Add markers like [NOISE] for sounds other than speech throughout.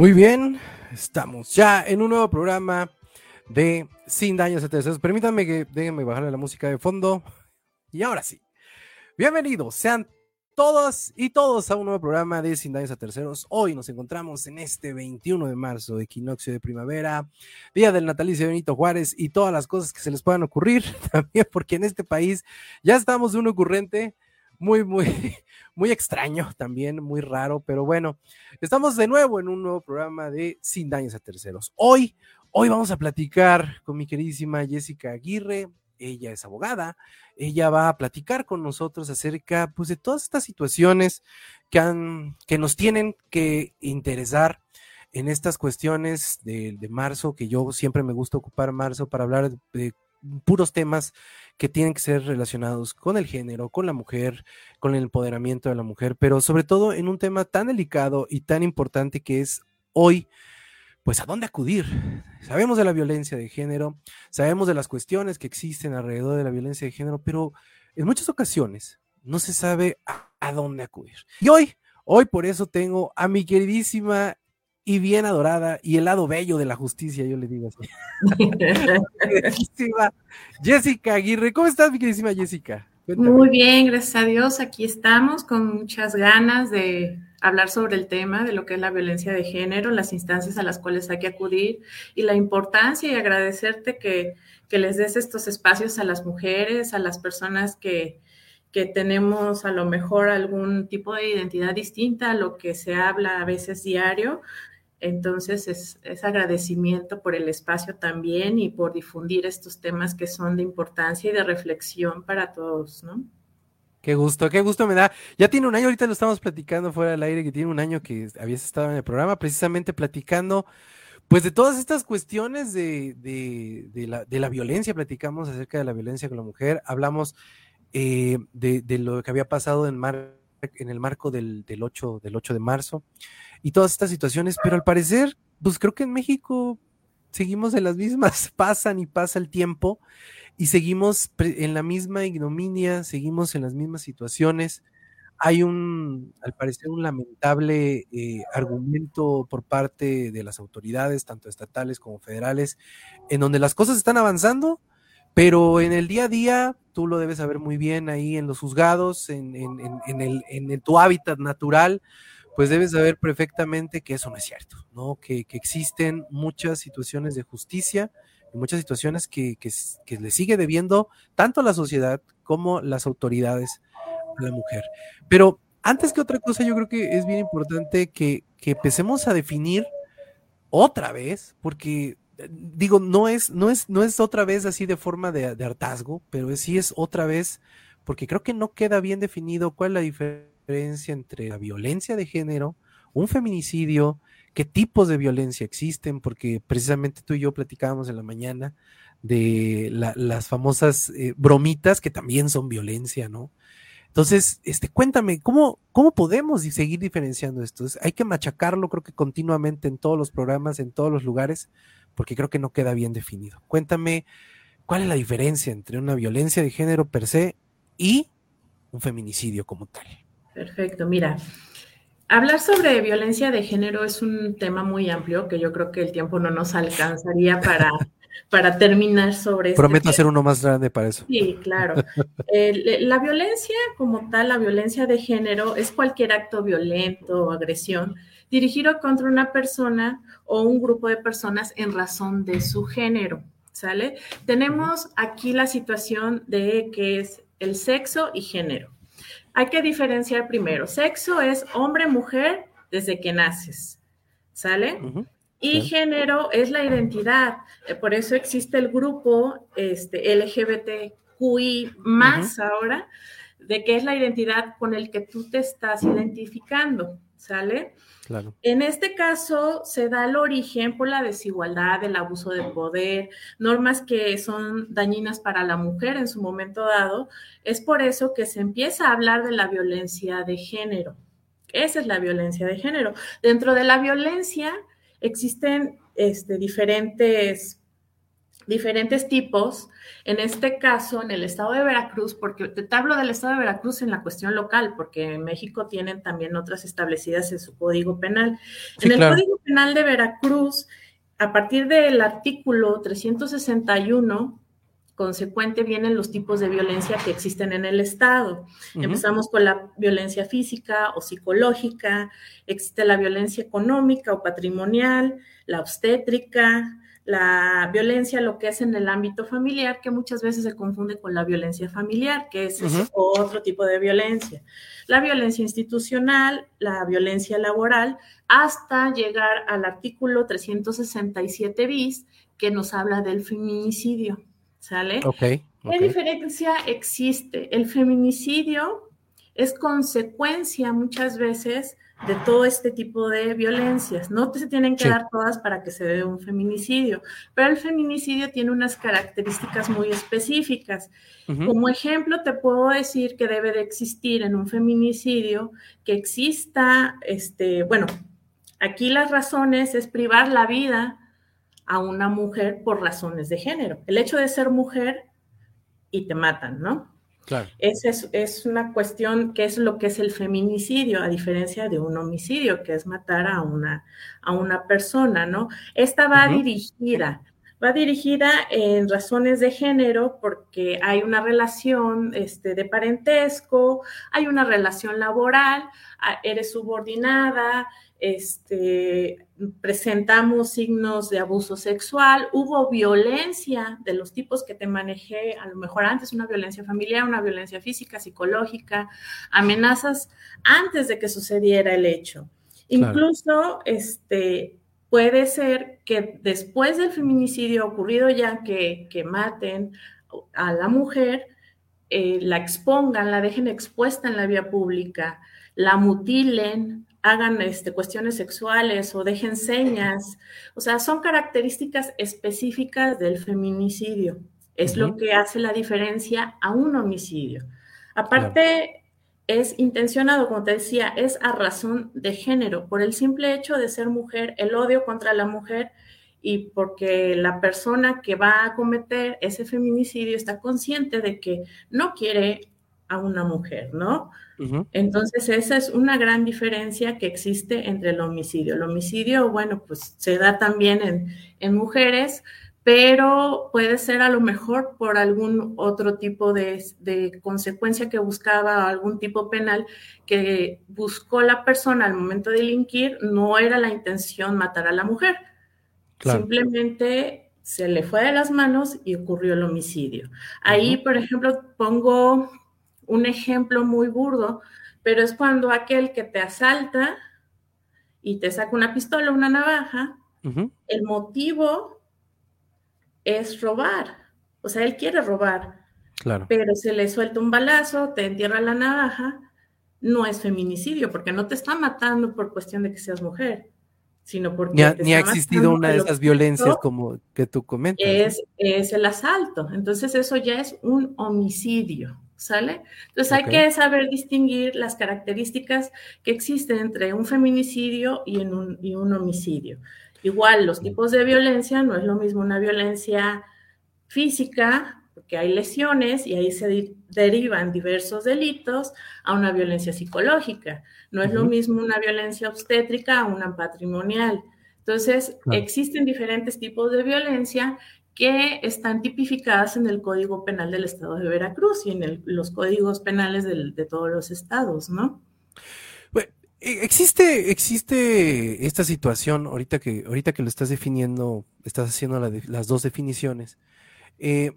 Muy bien, estamos ya en un nuevo programa de Sin Daños a Terceros. Permítanme que déjenme bajarle la música de fondo. Y ahora sí, bienvenidos sean todos y todos a un nuevo programa de Sin Daños a Terceros. Hoy nos encontramos en este 21 de marzo, equinoccio de primavera, día del natalicio de Benito Juárez y todas las cosas que se les puedan ocurrir [LAUGHS] también, porque en este país ya estamos de un ocurrente muy, muy, [LAUGHS] muy extraño también, muy raro, pero bueno, estamos de nuevo en un nuevo programa de Sin Daños a Terceros. Hoy, hoy vamos a platicar con mi queridísima Jessica Aguirre. Ella es abogada, ella va a platicar con nosotros acerca pues, de todas estas situaciones que, han, que nos tienen que interesar en estas cuestiones de, de marzo, que yo siempre me gusta ocupar marzo para hablar de puros temas que tienen que ser relacionados con el género, con la mujer, con el empoderamiento de la mujer, pero sobre todo en un tema tan delicado y tan importante que es hoy, pues a dónde acudir. Sabemos de la violencia de género, sabemos de las cuestiones que existen alrededor de la violencia de género, pero en muchas ocasiones no se sabe a, dónde acudir. Y hoy, hoy por eso tengo a mi queridísima y bien adorada y el lado bello de la justicia, yo le digo así. [LAUGHS] Jessica Aguirre, ¿cómo estás, mi queridísima Jessica? Cuéntame. Muy bien, gracias a Dios. Aquí estamos con muchas ganas de hablar sobre el tema de lo que es la violencia de género, las instancias a las cuales hay que acudir y la importancia y agradecerte que, que les des estos espacios a las mujeres, a las personas que, que tenemos a lo mejor algún tipo de identidad distinta a lo que se habla a veces diario, entonces, es, agradecimiento por el espacio también y por difundir estos temas que son de importancia y de reflexión para todos, ¿no? Qué gusto, qué gusto me da. Ya tiene un año, ahorita lo estamos platicando fuera del aire, que tiene un año que habías estado en el programa, precisamente platicando, pues de todas estas cuestiones de, la, violencia, platicamos acerca de la violencia con la mujer, hablamos eh, de, lo que había pasado en, en el marco del, del, 8, del 8 de marzo y todas estas situaciones, pero al parecer, pues creo que en México seguimos en las mismas, [LAUGHS] pasan y pasa el tiempo y seguimos en la misma ignominia, seguimos en las mismas situaciones. Hay un, al parecer, un lamentable eh, argumento por parte de las autoridades, tanto estatales como federales, en donde las cosas están avanzando, pero en el día a día, tú lo debes saber muy bien ahí en los juzgados, en, en, en, el, en tu hábitat natural, pues debes saber perfectamente que eso no es cierto, ¿no? Que, existen muchas situaciones de justicia y muchas situaciones que, le sigue debiendo tanto la sociedad como las autoridades a la mujer. Pero antes que otra cosa, yo creo que es bien importante que, empecemos a definir otra vez, porque digo, no es, no es, no es otra vez así de forma de, de hartazgo, pero sí es otra vez, porque creo que no queda bien definido cuál es la diferencia entre la violencia de género, un feminicidio, qué tipos de violencia existen, porque precisamente tú y yo platicábamos en la mañana de las famosas eh, bromitas que también son violencia, ¿no? Entonces, este, cuéntame, ¿cómo, ¿cómo podemos seguir diferenciando esto? Hay que machacarlo, creo que continuamente en todos los programas, en todos los lugares, porque creo que no queda bien definido. Cuéntame, ¿cuál es la diferencia entre una violencia de género per se y un feminicidio como tal? Perfecto, mira. Hablar sobre violencia de género es un tema muy amplio que yo creo que el tiempo no nos alcanzaría para, [LAUGHS] para terminar sobre este Prometo hacer uno más grande para eso. Sí, claro. la violencia como tal, la violencia de género, es cualquier acto violento o agresión dirigido contra una persona o un grupo de personas en razón de su género. ¿Sale? Tenemos aquí la situación de que es el sexo y género. Hay que diferenciar primero. Sexo es hombre-mujer desde que naces. ¿Sale? Y género es la identidad. Eh, por eso existe el grupo este, LGBTQI más ahora, de que es la identidad con el que tú te estás identificando. ¿Sale? En este caso se da el origen por la desigualdad, el abuso de poder, normas que son dañinas para la mujer en su momento dado. Es por eso que se empieza a hablar de la violencia de género. Esa es la violencia de género. Dentro de la violencia existen este, diferentes diferentes tipos. En este caso, en el estado de Veracruz, porque te hablo del estado de Veracruz en la cuestión local, porque en México tienen también otras establecidas en su código penal. en el código penal de Veracruz, a partir del artículo 361, consecuente vienen los tipos de violencia que existen en el Estado. Empezamos con la violencia física o psicológica, existe la violencia económica o patrimonial, la obstétrica, la violencia, lo que es en el ámbito familiar, que muchas veces se confunde con la violencia familiar, que es otro tipo de violencia. La violencia institucional, la violencia laboral, hasta llegar al artículo 367 bis, que nos habla del feminicidio. ¿Sale? ¿Qué diferencia existe? El feminicidio es consecuencia muchas veces de todo este tipo de violencias. No se tienen que dar todas para que se dé un feminicidio, pero el feminicidio tiene unas características muy específicas. Como ejemplo, te puedo decir que debe de existir en un feminicidio que exista, este, bueno, aquí las razones es privar la vida a una mujer por razones de género. El hecho de ser mujer y te matan, ¿no? Esa es, una cuestión que es lo que es el feminicidio, a diferencia de un homicidio, que es matar a una, a una persona, ¿no? Esta va dirigida, va dirigida en razones de género porque hay una relación este, de parentesco, hay una relación laboral, eres subordinada, este, presentamos signos de abuso sexual, hubo violencia de los tipos que te manejé, a lo mejor antes una violencia familiar, una violencia física, psicológica, amenazas antes de que sucediera el hecho. Incluso este, puede ser que después del feminicidio ocurrido ya que, maten a la mujer, eh, la expongan, la dejen expuesta en la vía pública, la mutilen, hagan este, cuestiones sexuales o dejen señas. O sea, son características específicas del feminicidio. Es lo que hace la diferencia a un homicidio. Aparte, es intencionado, como te decía, es a razón de género, por el simple hecho de ser mujer, el odio contra la mujer y porque la persona que va a cometer ese feminicidio está consciente de que no quiere a una mujer, ¿no? Entonces, esa es una gran diferencia que existe entre el homicidio. El homicidio, bueno, pues se da también en, mujeres, pero puede ser a lo mejor por algún otro tipo de, consecuencia que buscaba, algún tipo penal que buscó la persona al momento de delinquir, no era la intención matar a la mujer. Simplemente se le fue de las manos y ocurrió el homicidio. Ahí, por ejemplo, pongo un ejemplo muy burdo, pero es cuando aquel que te asalta y te saca una pistola, una navaja, el motivo es robar. O sea, él quiere robar. Claro. Pero se le suelta un balazo, te entierra la navaja, no es feminicidio, porque no te está matando por cuestión de que seas mujer, sino porque... Ni ha, existido una de esas violencias como que tú comentas. Es, es el asalto. Entonces eso ya es un homicidio. ¿Sale? Entonces hay que saber distinguir las características que existen entre un feminicidio y, un, y un homicidio. Igual, los tipos de violencia no es lo mismo una violencia física, que hay lesiones y ahí se derivan diversos delitos a una violencia psicológica. No es lo mismo una violencia obstétrica a una patrimonial. Entonces, existen diferentes tipos de violencia que están tipificadas en el Código Penal del Estado de Veracruz y en los códigos penales de todos los estados, ¿no? E, existe, existe esta situación, ahorita que, ahorita que lo estás definiendo, estás haciendo las dos definiciones. Eh,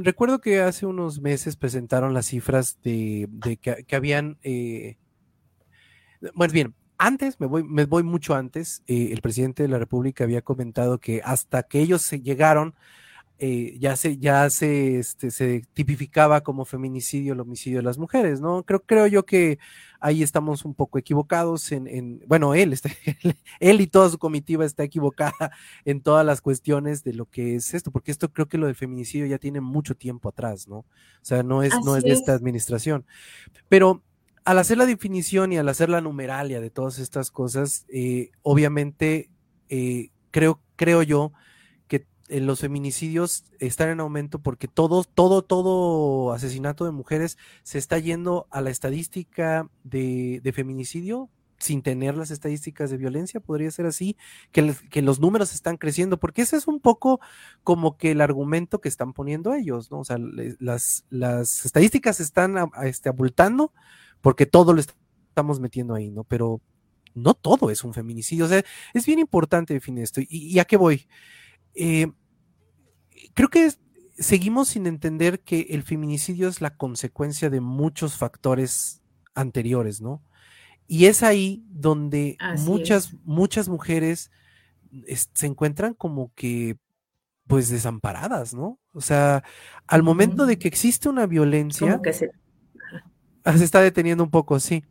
recuerdo que hace unos meses presentaron las cifras de, que, habían, eh, bueno, bien, antes, me voy, me voy mucho antes, eh, el presidente de la República había comentado que hasta que ellos llegaron eh, ya se, ya se, este, se tipificaba como feminicidio el homicidio de las mujeres, ¿no? Creo, creo yo que ahí estamos un poco equivocados en, bueno, él, está, [LAUGHS] él y toda su comitiva está equivocada [LAUGHS] en todas las cuestiones de lo que es esto, porque esto creo que lo del feminicidio ya tiene mucho tiempo atrás, ¿no? O sea, no es, no es de esta administración. Pero al hacer la definición y al hacer la numeralia de todas estas cosas, eh, obviamente, eh, creo, creo yo los feminicidios están en aumento porque todo, todo, todo asesinato de mujeres se está yendo a la estadística de, feminicidio sin tener las estadísticas de violencia, podría ser así, que, que, los números están creciendo, porque ese es un poco como que el argumento que están poniendo ellos, ¿no? O sea, las, las estadísticas están este, abultando porque todo lo estamos metiendo ahí, ¿no? Pero no todo es un feminicidio, o sea, es bien importante definir esto. ¿Y, y a qué voy? Eh, creo que seguimos sin entender que el feminicidio es la consecuencia de muchos factores anteriores, ¿no? Y es ahí donde muchas, muchas mujeres se encuentran como que, pues, desamparadas, ¿no? O sea, al momento de que existe una violencia, que se... Ah, se está deteniendo un poco, sí.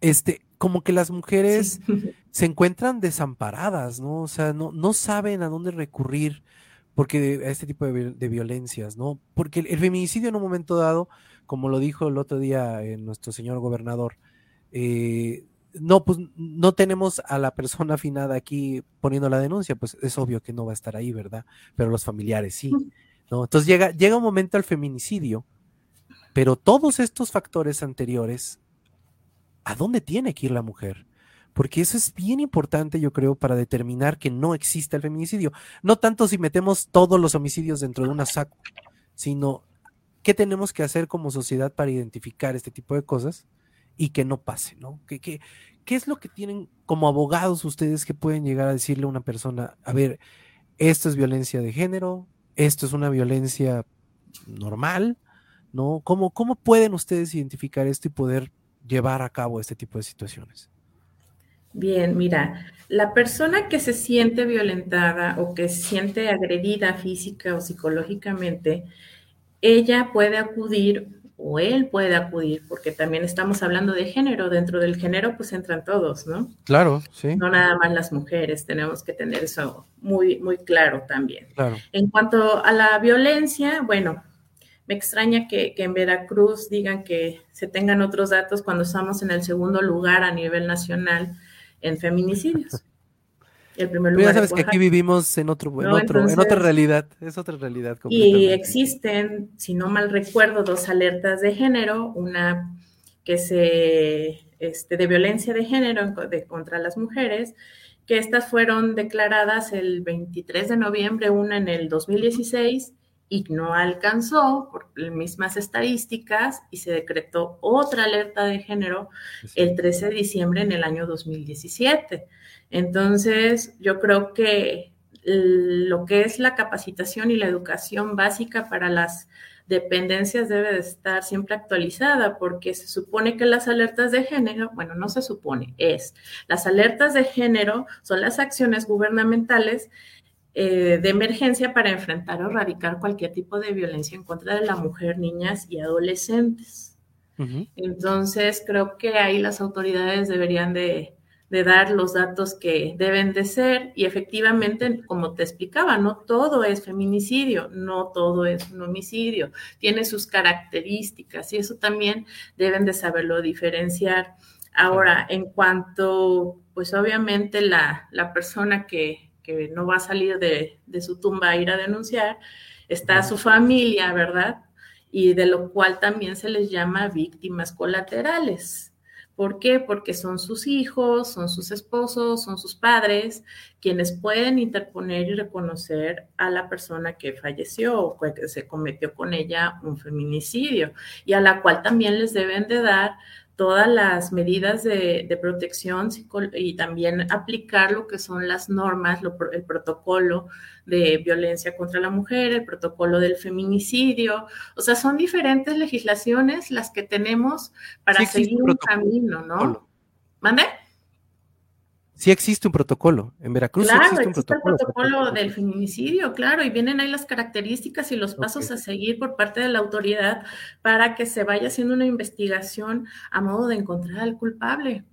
Este, como que las mujeres [LAUGHS] se encuentran desamparadas, ¿no? O sea, no, no saben a dónde recurrir porque a este tipo de, violencias, ¿no? Porque el, feminicidio en un momento dado, como lo dijo el otro día eh, nuestro señor gobernador, eh, no, pues no tenemos a la persona afinada aquí poniendo la denuncia, pues es obvio que no va a estar ahí, ¿verdad? Pero los familiares sí, ¿no? Entonces llega, llega un momento al feminicidio, pero todos estos factores anteriores, ¿a dónde tiene que ir la mujer? Porque eso es bien importante, yo creo, para determinar que no existe el feminicidio. No tanto si metemos todos los homicidios dentro de una saco, sino qué tenemos que hacer como sociedad para identificar este tipo de cosas y que no pase, ¿no? ¿Qué, qué, qué es lo que tienen como abogados ustedes que pueden llegar a decirle a una persona, a ver, esto es violencia de género, esto es una violencia normal, ¿no? ¿Cómo, cómo pueden ustedes identificar esto y poder llevar a cabo este tipo de situaciones? Bien, mira, la persona que se siente violentada o que se siente agredida física o psicológicamente, ella puede acudir o él puede acudir, porque también estamos hablando de género, dentro del género pues entran todos, ¿no? Claro, sí. No nada más las mujeres, tenemos que tener eso muy, muy claro también. Claro. En cuanto a la violencia, bueno, me extraña que, que, en Veracruz digan que se tengan otros datos cuando estamos en el segundo lugar a nivel nacional en feminicidios. El primer lugar. ya sabes que aquí vivimos en otro, en, otro en otra realidad, es otra realidad. Y existen, si no mal recuerdo, dos alertas de género, una que se, este, de violencia de género de, contra las mujeres, que estas fueron declaradas el 23 de noviembre, una en el 2016 y no alcanzó por las mismas estadísticas y se decretó otra alerta de género el 13 de diciembre en el año 2017. Entonces, yo creo que lo que es la capacitación y la educación básica para las dependencias debe de estar siempre actualizada porque se supone que las alertas de género, bueno, no se supone, es, las alertas de género son las acciones gubernamentales eh, de emergencia para enfrentar o erradicar cualquier tipo de violencia en contra de la mujer, niñas y adolescentes. Entonces, creo que ahí las autoridades deberían de, dar los datos que deben de ser y efectivamente, como te explicaba, no todo es feminicidio, no todo es un homicidio, tiene sus características y eso también deben de saberlo diferenciar. Ahora, en cuanto, pues obviamente la, la persona que, que no va a salir de, su tumba a ir a denunciar, está su familia, ¿verdad? Y de lo cual también se les llama víctimas colaterales. ¿Por qué? Porque son sus hijos, son sus esposos, son sus padres, quienes pueden interponer y reconocer a la persona que falleció o que se cometió con ella un feminicidio y a la cual también les deben de dar todas las medidas de, protección y también aplicar lo que son las normas, el protocolo de violencia contra la mujer, el protocolo del feminicidio. O sea, son diferentes legislaciones las que tenemos para seguir un, camino, ¿no? ¿Mande? Sí existe un protocolo. En Veracruz claro, existe un protocolo. el protocolo del feminicidio, claro, y vienen ahí las características y los pasos a seguir por parte de la autoridad para que se vaya haciendo una investigación a modo de encontrar al culpable.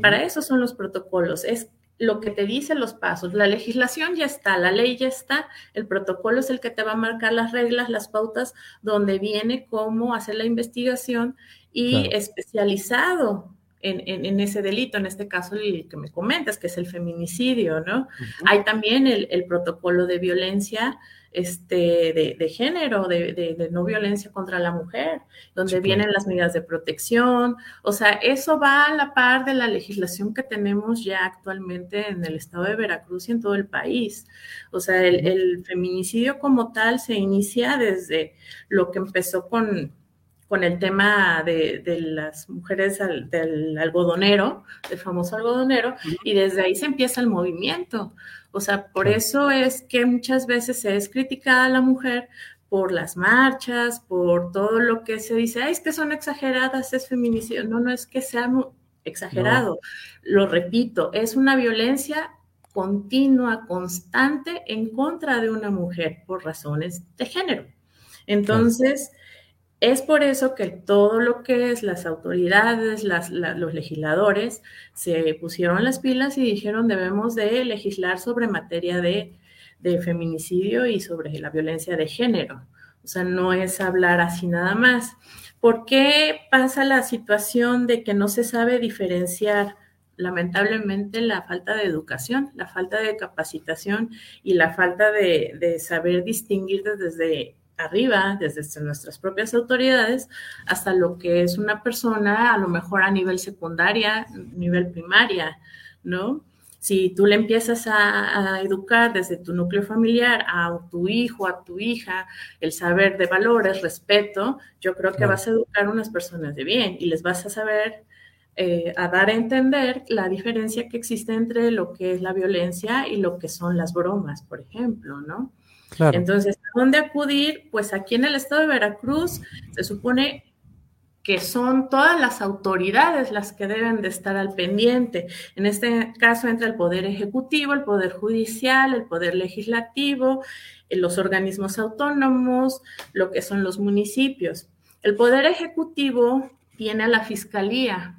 Para eso son los protocolos. Es lo que te dicen los pasos. La legislación ya está, la ley ya está, el protocolo es el que te va a marcar las reglas, las pautas, donde viene cómo hacer la investigación y especializado en, ese delito, en este caso el que me comentas, que es el feminicidio, ¿no? Hay también el, protocolo de violencia este, de, género, de, no violencia contra la mujer, donde vienen las medidas de protección. O sea, eso va a la par de la legislación que tenemos ya actualmente en el estado de Veracruz y en todo el país. O sea, el feminicidio como tal se inicia desde lo que empezó con con el tema de, las mujeres del algodonero, del famoso algodonero, y desde ahí se empieza el movimiento. O sea, por eso es que muchas veces se es criticada a la mujer por las marchas, por todo lo que se dice, Ay, es que son exageradas, es feminicidio. No, no es que sea exagerado. Lo repito, es una violencia continua, constante en contra de una mujer por razones de género. Entonces, es por eso que todo lo que es las autoridades, los legisladores, se pusieron las pilas y dijeron debemos de legislar sobre materia de, feminicidio y sobre la violencia de género. O sea, no es hablar así nada más. ¿Por qué pasa la situación de que no se sabe diferenciar? Lamentablemente la falta de educación, la falta de capacitación y la falta de, de saber distinguir desde arriba, desde nuestras propias autoridades, hasta lo que es una persona a lo mejor a nivel secundaria, nivel primaria, ¿no? Si tú le empiezas a, educar desde tu núcleo familiar a tu hijo, a tu hija, el saber de valores, respeto, yo creo que vas a educar a unas personas de bien y les vas a saber eh, a dar a entender la diferencia que existe entre lo que es la violencia y lo que son las bromas, por ejemplo, ¿no? Entonces, ¿a dónde acudir? Pues aquí en el estado de Veracruz se supone que son todas las autoridades las que deben de estar al pendiente. En este caso entra el Poder Ejecutivo, el Poder Judicial, el Poder Legislativo, eh, los organismos autónomos, lo que son los municipios. El Poder Ejecutivo tiene a la Fiscalía.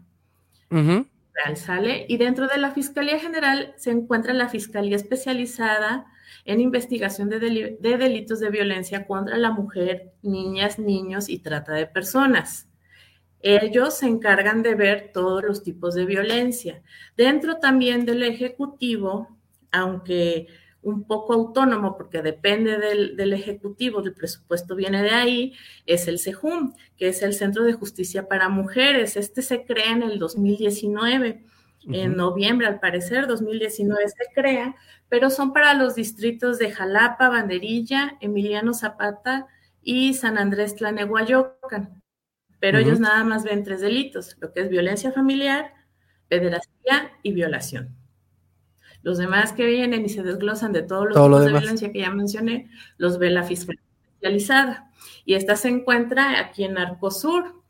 ¿sale? Y dentro de la Fiscalía General se encuentra la Fiscalía Especializada en investigación de, delitos de violencia contra la mujer, niñas, niños y trata de personas. Ellos se encargan de ver todos los tipos de violencia. Dentro también del Ejecutivo, aunque un poco autónomo porque depende del, del, Ejecutivo, del presupuesto viene de ahí, es el CEJUM, que es el Centro de Justicia para Mujeres. Este se crea en el 2019 en noviembre, al parecer, 2019 se crea, pero son para los distritos de Jalapa, Banderilla, Emiliano Zapata y San Andrés Tlanehuayocan. Pero ellos nada más ven tres delitos, lo que es violencia familiar, pederastía y violación. Los demás que vienen y se desglosan de todos los tipos de violencia que ya mencioné, los ve la Fiscalía Especializada. Y esta se encuentra aquí en Arcosur,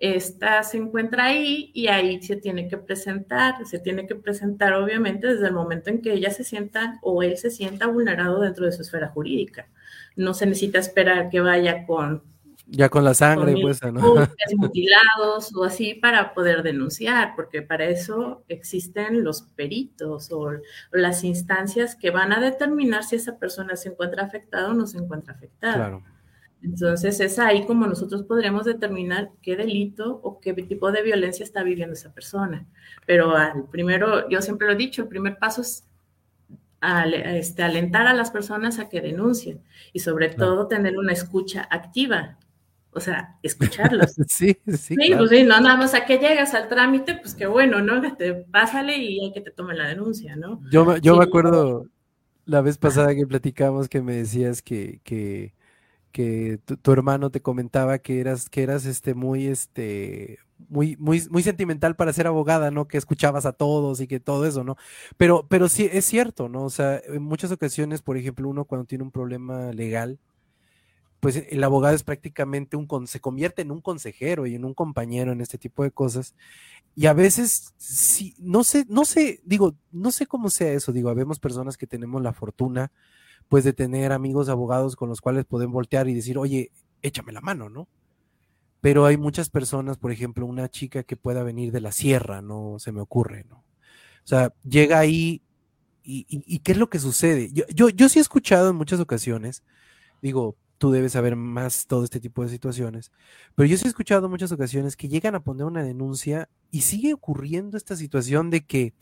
esta se encuentra ahí y ahí se tiene que presentar, se tiene que presentar obviamente desde el momento en que ella se sienta o él se sienta vulnerado dentro de su esfera jurídica. No se necesita esperar que vaya con... Ya con la sangre, pues, ¿no? [LAUGHS] mutilados o así para poder denunciar, porque para eso existen los peritos o, o las instancias que van a determinar si esa persona se encuentra afectada o no se encuentra afectada. Claro. Entonces es ahí como nosotros podremos determinar qué delito o qué tipo de violencia está viviendo esa persona. Pero al primero, yo siempre lo he dicho, el primer paso es este, alentar a las personas a que denuncien y sobre todo tener una escucha activa. O sea, escucharlos. [LAUGHS] sí, sí. Sí, pues sí, no, nada más a que llegas al trámite, pues qué bueno, ¿no? Te, pásale y hay que te tomen la denuncia, ¿no? Yo, yo me acuerdo la vez pasada que platicamos que me decías que, que, que tu, hermano te comentaba que eras, que eras este muy, este, muy, muy, muy sentimental para ser abogada, ¿no? Que escuchabas a todos y que todo eso, ¿no? Pero, pero sí, es cierto, ¿no? O sea, en muchas ocasiones, por ejemplo, uno cuando tiene un problema legal, pues el abogado es prácticamente un, se convierte en un consejero y en un compañero en este tipo de cosas. Y a veces, sí, no sé, no sé, digo, no sé cómo sea eso, digo, habemos personas que tenemos la fortuna, pues, de tener amigos abogados con los cuales pueden voltear y decir, oye, échame la mano, ¿no? pero hay muchas personas, por ejemplo, una chica que pueda venir de la sierra, no se me ocurre, ¿no? O sea, llega ahí y, ¿qué es lo que sucede? Yo, yo, yo sí he escuchado en muchas ocasiones, digo, tú debes saber más todo este tipo de situaciones, pero yo sí he escuchado en muchas ocasiones que llegan a poner una denuncia y sigue ocurriendo esta situación de que,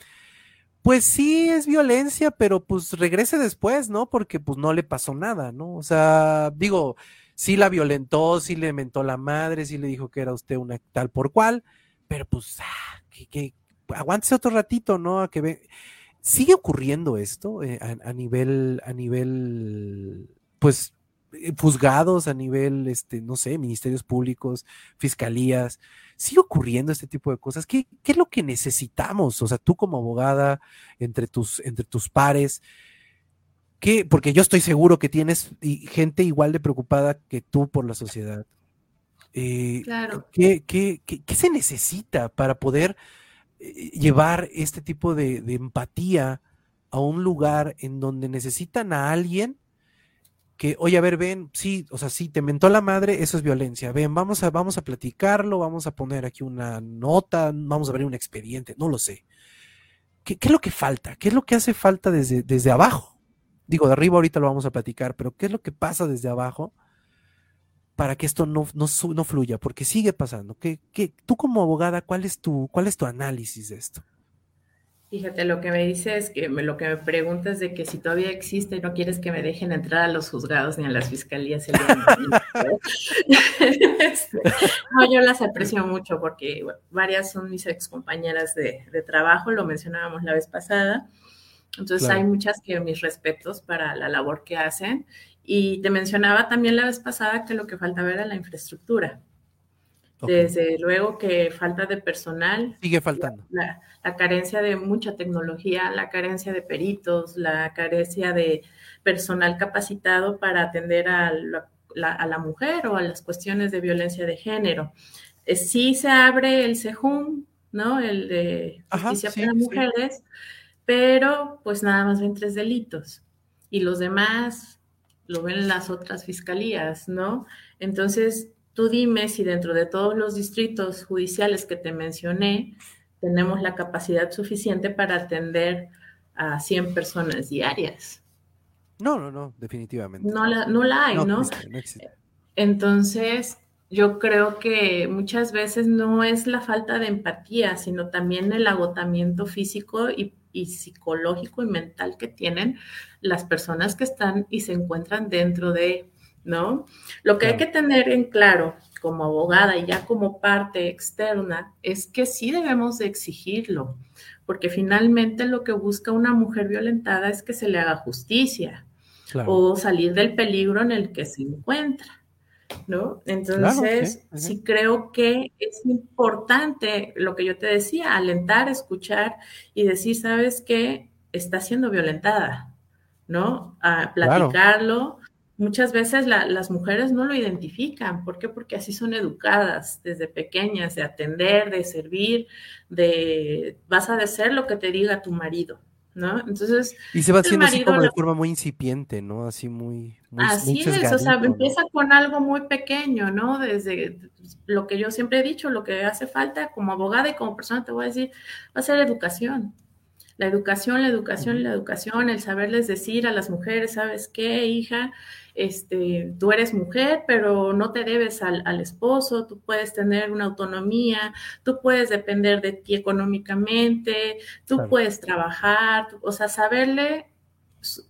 pues sí es violencia, pero pues regrese después, ¿no? Porque pues no le pasó nada, ¿no? O sea, digo, sí la violentó, sí le mentó la madre, sí le dijo que era usted una tal por cual, pero pues, ah, que, que aguántese otro ratito, ¿no? A que ve. ¿Sigue ocurriendo esto eh, a, nivel, a nivel, pues, juzgados, a nivel, este, no sé, ministerios públicos, fiscalías? ¿Sigue ocurriendo este tipo de cosas? ¿Qué, qué es lo que necesitamos? O sea, tú como abogada, entre tus, entre tus pares, porque yo estoy seguro que tienes gente igual de preocupada que tú por la sociedad. Eh, claro. ¿qué, se necesita para poder eh, llevar este tipo de, empatía a un lugar en donde necesitan a alguien que, oye, a ver, ven, sí, o sea, sí, te mentó la madre, eso es violencia. Ven, vamos a, vamos a platicarlo, vamos a poner aquí una nota, vamos a abrir un expediente, no lo sé. ¿Qué, qué es lo que falta? ¿Qué es lo que hace falta desde, desde abajo? digo, de arriba ahorita lo vamos a platicar, pero ¿qué es lo que pasa desde abajo para que esto no, no, no fluya? Porque sigue pasando. ¿Qué, qué, tú como abogada, ¿cuál es, tu, ¿cuál es tu análisis de esto? Fíjate, lo que me dice es que me, lo que me preguntas es de que si todavía existe y no quieres que me dejen entrar a los juzgados ni a las fiscalías. [LAUGHS] Este, no, yo las aprecio mucho porque varias son mis excompañeras de, de trabajo, lo mencionábamos la vez pasada. Entonces hay muchas que mis respetos para la labor que hacen. Y te mencionaba también la vez pasada que lo que faltaba era la infraestructura. Desde luego que falta de personal. Sigue faltando. La, carencia de mucha tecnología, la carencia de peritos, la carencia de personal capacitado para atender a la, mujer o a las cuestiones de violencia de género. Eh, sí se abre el CEJUM, ¿no? El de justicia para mujeres pero pues nada más ven tres delitos y los demás lo ven las otras fiscalías, ¿no? Entonces, tú dime si dentro de todos los distritos judiciales que te mencioné, tenemos la capacidad suficiente para atender a 100 personas diarias. No, no, no, definitivamente. No la, no la hay, ¿no? Entonces, yo creo que muchas veces no es la falta de empatía, sino también el agotamiento físico y y psicológico y mental que tienen las personas que están y se encuentran dentro de, ¿no? Lo que hay que tener en claro como abogada y ya como parte externa es que sí debemos de exigirlo, porque finalmente lo que busca una mujer violentada es que se le haga justicia o salir del peligro en el que se encuentra. ¿no? Entonces, sí, creo que es importante lo que yo te decía, alentar, escuchar y decir, ¿sabes qué? Está siendo violentada, ¿no? A platicarlo. Muchas veces las mujeres no lo identifican. ¿Por qué? Porque así son educadas desde pequeñas, de atender, de servir, de vas a hacer lo que te diga tu marido, ¿no? Entonces. Y se va haciendo así como de forma muy incipiente, ¿no? Así muy. así es, o sea, empieza con algo muy pequeño, ¿no? Desde lo que yo siempre he dicho, lo que hace falta como abogada y como persona, te voy a decir, va a ser educación. La educación, la educación, la educación, el saberles decir a las mujeres, ¿sabes qué, hija? este, tú eres mujer, pero no te debes al, esposo, tú puedes tener una autonomía, tú puedes depender de ti económicamente, tú puedes trabajar, o sea, saberle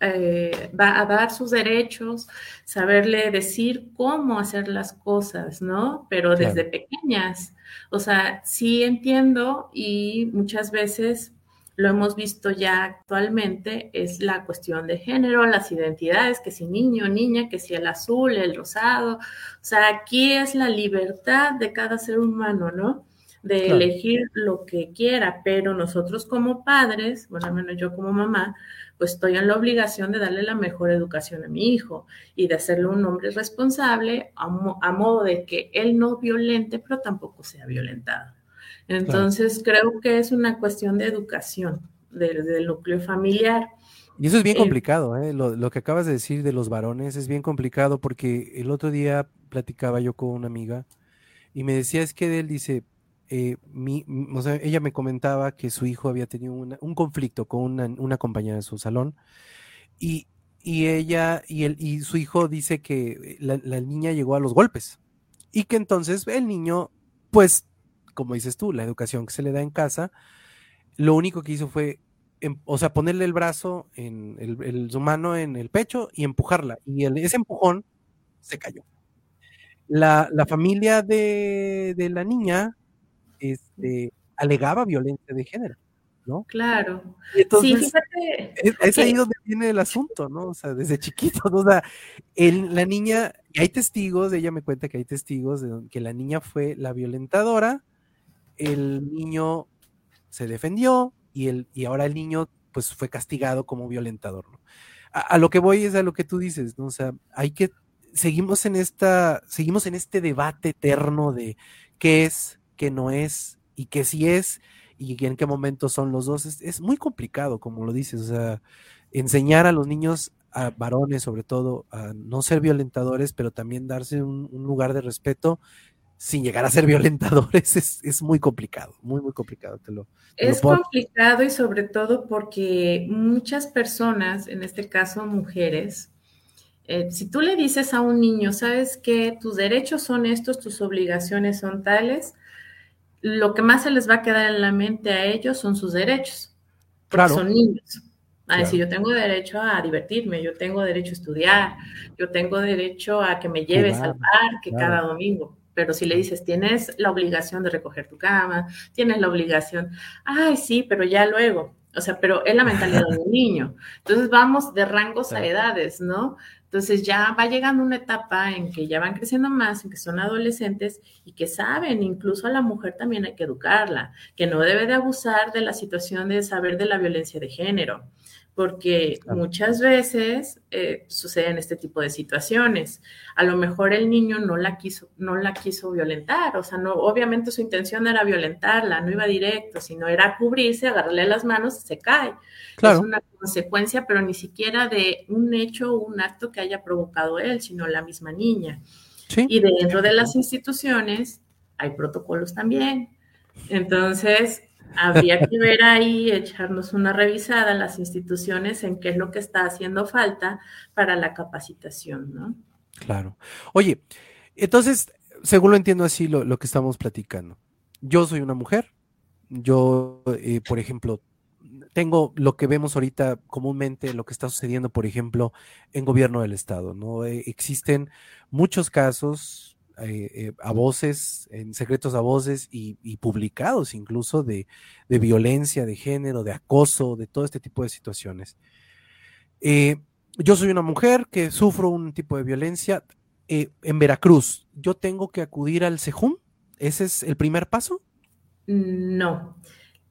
eh, va a dar sus derechos, saberle decir cómo hacer las cosas, ¿no? Pero desde pequeñas. O sea, sí entiendo y muchas veces lo hemos visto ya actualmente, es la cuestión de género, las identidades, que si niño, niña, que si el azul, el rosado. O sea, aquí es la libertad de cada ser humano, ¿no? De elegir lo que quiera, pero nosotros como padres, bueno, al menos yo como mamá, pues estoy en la obligación de darle la mejor educación a mi hijo y de hacerle un hombre responsable a, modo de que él no violente, pero tampoco sea violentado. Entonces, creo que es una cuestión de educación del, núcleo familiar. Y eso es bien eh, complicado, ¿eh? Lo, lo, que acabas de decir de los varones es bien complicado porque el otro día platicaba yo con una amiga y me decía, es que él dice, eh, mi, o sea, ella me comentaba que su hijo había tenido un conflicto con una, una, compañera de su salón y, y ella y, el, y su hijo dice que la, la, niña llegó a los golpes y que entonces el niño, pues, como dices tú, la educación que se le da en casa, lo único que hizo fue, em, o sea, ponerle el brazo en el, su mano en el pecho y empujarla y el, ese empujón se cayó. La, la familia de, de la niña este, alegaba violencia de género, ¿no? Claro. sí, fíjate. Es, ahí donde viene el asunto, ¿no? O sea, desde chiquito, ¿no? O sea, la niña, y hay testigos, ella me cuenta que hay testigos de que la niña fue la violentadora, el niño se defendió y, el, y ahora el niño pues fue castigado como violentador, ¿no? A, lo que voy es a lo que tú dices, ¿no? O sea, hay que, seguimos en esta, seguimos en este debate eterno de qué es qué no es y qué sí es y en qué momento son los dos. Es, muy complicado, como lo dices, o sea, enseñar a los niños, a varones sobre todo, a no ser violentadores, pero también darse un, lugar de respeto sin llegar a ser violentadores [LAUGHS] es, muy complicado, muy, muy complicado. Te lo, es complicado y sobre todo porque muchas personas, en este caso mujeres, eh, si tú le dices a un niño, sabes que tus derechos son estos, tus obligaciones son tales, lo que más se les va a quedar en la mente a ellos son sus derechos, porque son niños. A decir, yo tengo derecho a divertirme, yo tengo derecho a estudiar, yo tengo derecho a que me lleves al parque cada domingo. Pero si le dices, tienes la obligación de recoger tu cama, tienes la obligación, ay, sí, pero ya luego. O sea, pero es la mentalidad de un niño. Entonces vamos de rangos a edades, ¿no? Entonces ya va llegando una etapa en que ya van creciendo más, en que son adolescentes y que saben, incluso a la mujer también hay que educarla, que no debe de abusar de la situación de saber de la violencia de género porque muchas veces eh, suceden este tipo de situaciones. A lo mejor el niño no la quiso, no la quiso violentar, o sea, no, obviamente su intención era violentarla, no iba directo, sino era cubrirse, agarrarle las manos, se cae. Es una consecuencia, pero ni siquiera de un hecho o un acto que haya provocado él, sino la misma niña. Y dentro de las instituciones hay protocolos también. Entonces, habría que ver ahí, echarnos una revisada a las instituciones en qué es lo que está haciendo falta para la capacitación, ¿no? Claro. Oye, entonces, según lo entiendo así lo, que estamos platicando, yo soy una mujer, yo, eh, por ejemplo, tengo lo que vemos ahorita comúnmente, lo que está sucediendo, por ejemplo, en gobierno del Estado, ¿no? Eh, existen muchos casos, eh, eh, a voces, en secretos a voces y, publicados incluso de, violencia de género, de acoso, de todo este tipo de situaciones. Eh, yo soy una mujer que sufro un tipo de violencia en Veracruz. ¿Yo tengo que acudir al CEJUM? ¿Ese es el primer paso? No.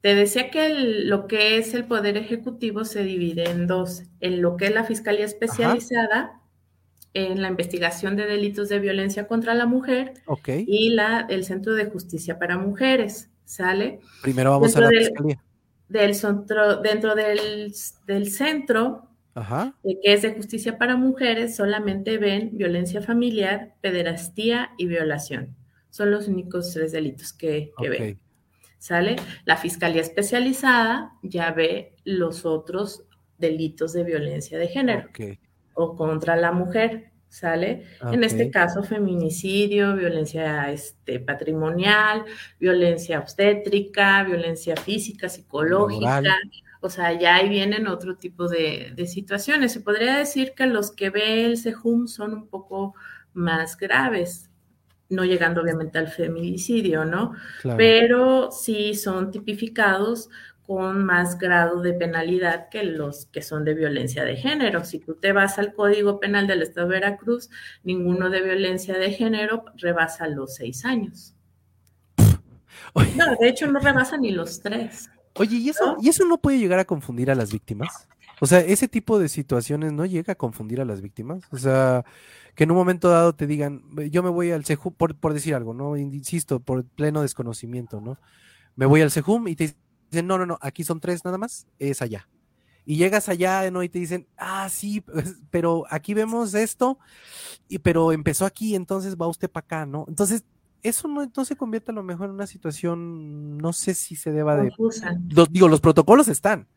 Te decía que lo que es el Poder Ejecutivo se divide en dos, en lo que es la Fiscalía Especializada en la investigación de delitos de violencia contra la mujer y la, el Centro de Justicia para Mujeres, ¿sale? Primero vamos a la fiscalía. Del centro, dentro del, centro, que es de justicia para mujeres, solamente ven violencia familiar, pederastía y violación. Son los únicos tres delitos que, ven. ¿Sale? La fiscalía especializada ya ve los otros delitos de violencia de género o contra la mujer, ¿sale? En este caso, feminicidio, violencia este, patrimonial, violencia obstétrica, violencia física, psicológica, O sea, ya ahí vienen otro tipo de, situaciones. Se podría decir que los que ve el SEJUM son un poco más graves, no llegando obviamente al feminicidio, ¿no? Pero sí son tipificados con más grado de penalidad que los que son de violencia de género. Si tú te vas al Código Penal del Estado de Veracruz, ninguno de violencia de género rebasa los seis años. No, de hecho no rebasa ni los tres. Oye, ¿y eso, ¿y eso no puede llegar a confundir a las víctimas? O sea, ese tipo de situaciones no llega a confundir a las víctimas. O sea, que en un momento dado te digan, yo me voy al CEJUM, por, por decir algo, ¿no? Insisto, por pleno desconocimiento, ¿no? Me voy al CEJUM y te dicen, no, no, no, aquí son tres nada más, es allá. Y llegas allá, ¿no? Y te dicen, ah, sí, pues, pero aquí vemos esto, y, pero empezó aquí, entonces va usted para acá, ¿no? Entonces, eso no, no, se convierte a lo mejor en una situación, no sé si se deba de... digo, los protocolos están,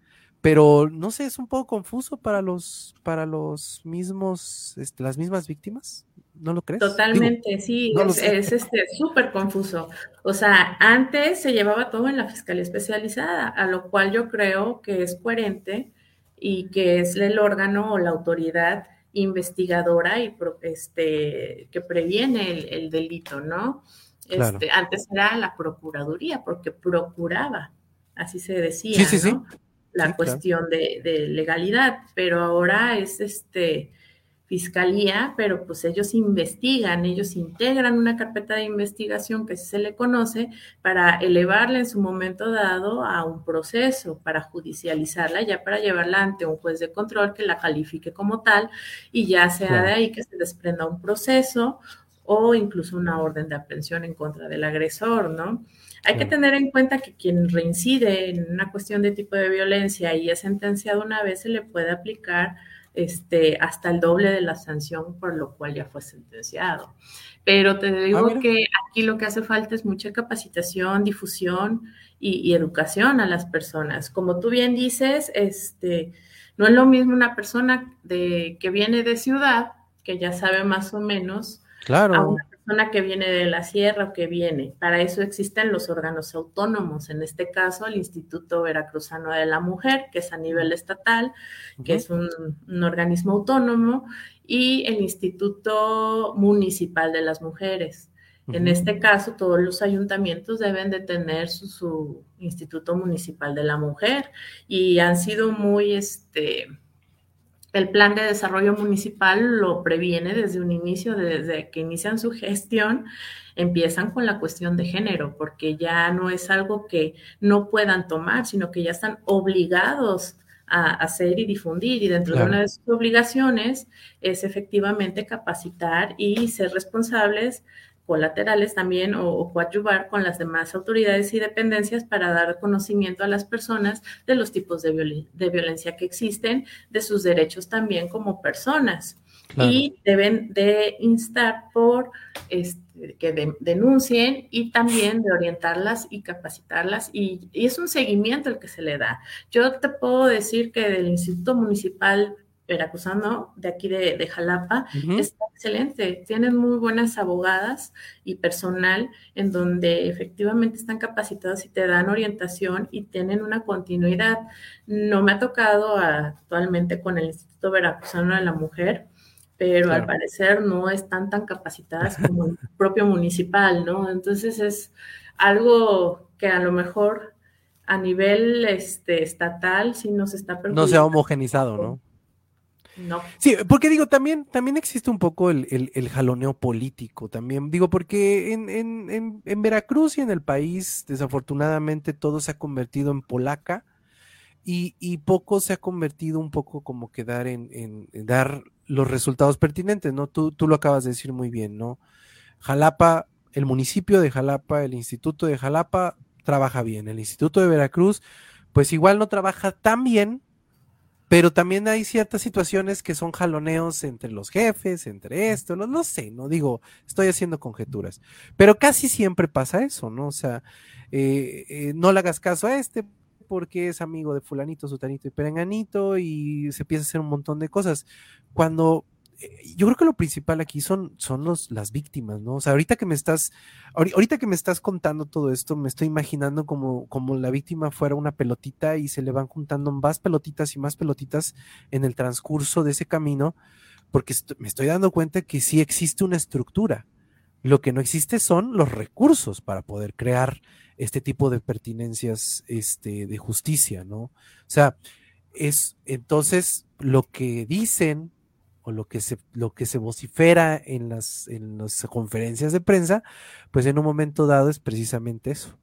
pero no sé, es un poco confuso para los, para los mismos, este, las mismas víctimas. ¿No lo crees? Totalmente, sí, es, este súper confuso. O sea, antes se llevaba todo en la fiscalía especializada, a lo cual yo creo que es coherente y que es el órgano o la autoridad investigadora y este, que previene el, delito, ¿no? Este, antes era la Procuraduría, porque procuraba, así se decía, la cuestión de, de, legalidad, pero ahora es este fiscalía, pero pues ellos investigan, ellos integran una carpeta de investigación que se le conoce para elevarla en su momento dado a un proceso, para judicializarla, ya para llevarla ante un juez de control que la califique como tal y ya sea de ahí que se desprenda un proceso o incluso una orden de aprehensión en contra del agresor, ¿no? Hay que tener en cuenta que quien reincide en una cuestión de tipo de violencia y es sentenciado una vez, se le puede aplicar este, hasta el doble de la sanción por lo cual ya fue sentenciado. Pero te digo ah, que aquí lo que hace falta es mucha capacitación, difusión y, educación a las personas. Como tú bien dices, este, no es lo mismo una persona de, que viene de ciudad, que ya sabe más o menos, claro que viene de la sierra o que viene. Para eso existen los órganos autónomos, en este caso el Instituto Veracruzano de la Mujer, que es a nivel estatal, que es un, organismo autónomo, y el Instituto Municipal de las Mujeres. En este caso, todos los ayuntamientos deben de tener su, su, Instituto Municipal de la Mujer y han sido muy, este, el plan de desarrollo municipal lo previene desde un inicio, desde que inician su gestión, empiezan con la cuestión de género, porque ya no es algo que no puedan tomar, sino que ya están obligados a hacer y difundir. Y dentro de una de sus obligaciones es efectivamente capacitar y ser responsables colaterales también o, coadyuvar con las demás autoridades y dependencias para dar conocimiento a las personas de los tipos de, de violencia que existen, de sus derechos también como personas. Y deben de instar por este, que denuncien y también de orientarlas y capacitarlas. Y, y, es un seguimiento el que se le da. Yo te puedo decir que del Instituto Municipal veracruzano de aquí de, Jalapa está excelente. Tienen muy buenas abogadas y personal en donde efectivamente están capacitados y te dan orientación y tienen una continuidad. No me ha tocado actualmente con el Instituto Veracruzano de la Mujer, pero al parecer no están tan capacitadas [LAUGHS] como el propio municipal, ¿no? Entonces es algo que a lo mejor a nivel este, estatal sí nos está No se ha homogenizado, ¿no? No. Sí, porque digo, también, también existe un poco el, el, jaloneo político, también, digo, porque en, en, en, Veracruz y en el país, desafortunadamente, todo se ha convertido en polaca y, y poco se ha convertido un poco como que dar en, en, dar los resultados pertinentes, ¿no? Tú, tú lo acabas de decir muy bien, ¿no? Jalapa, el municipio de Jalapa, el instituto de Jalapa trabaja bien, el instituto de Veracruz, pues igual no trabaja tan bien, pero también hay ciertas situaciones que son jaloneos entre los jefes, entre esto, no, no sé, no digo, estoy haciendo conjeturas, pero casi siempre pasa eso, ¿no? O sea, eh, eh, no le hagas caso a este porque es amigo de fulanito, sutanito y perenganito y se empieza a hacer un montón de cosas. Cuando yo creo que lo principal aquí son, son los, las víctimas, ¿no? O sea, ahorita que me estás, ahorita que me estás contando todo esto, me estoy imaginando como, como la víctima fuera una pelotita y se le van juntando más pelotitas y más pelotitas en el transcurso de ese camino, porque me estoy dando cuenta que sí existe una estructura. Lo que no existe son los recursos para poder crear este tipo de pertinencias este, de justicia, ¿no? O sea, es entonces lo que dicen o lo que se, lo que se vocifera en las, en las conferencias de prensa, pues en un momento dado es precisamente eso.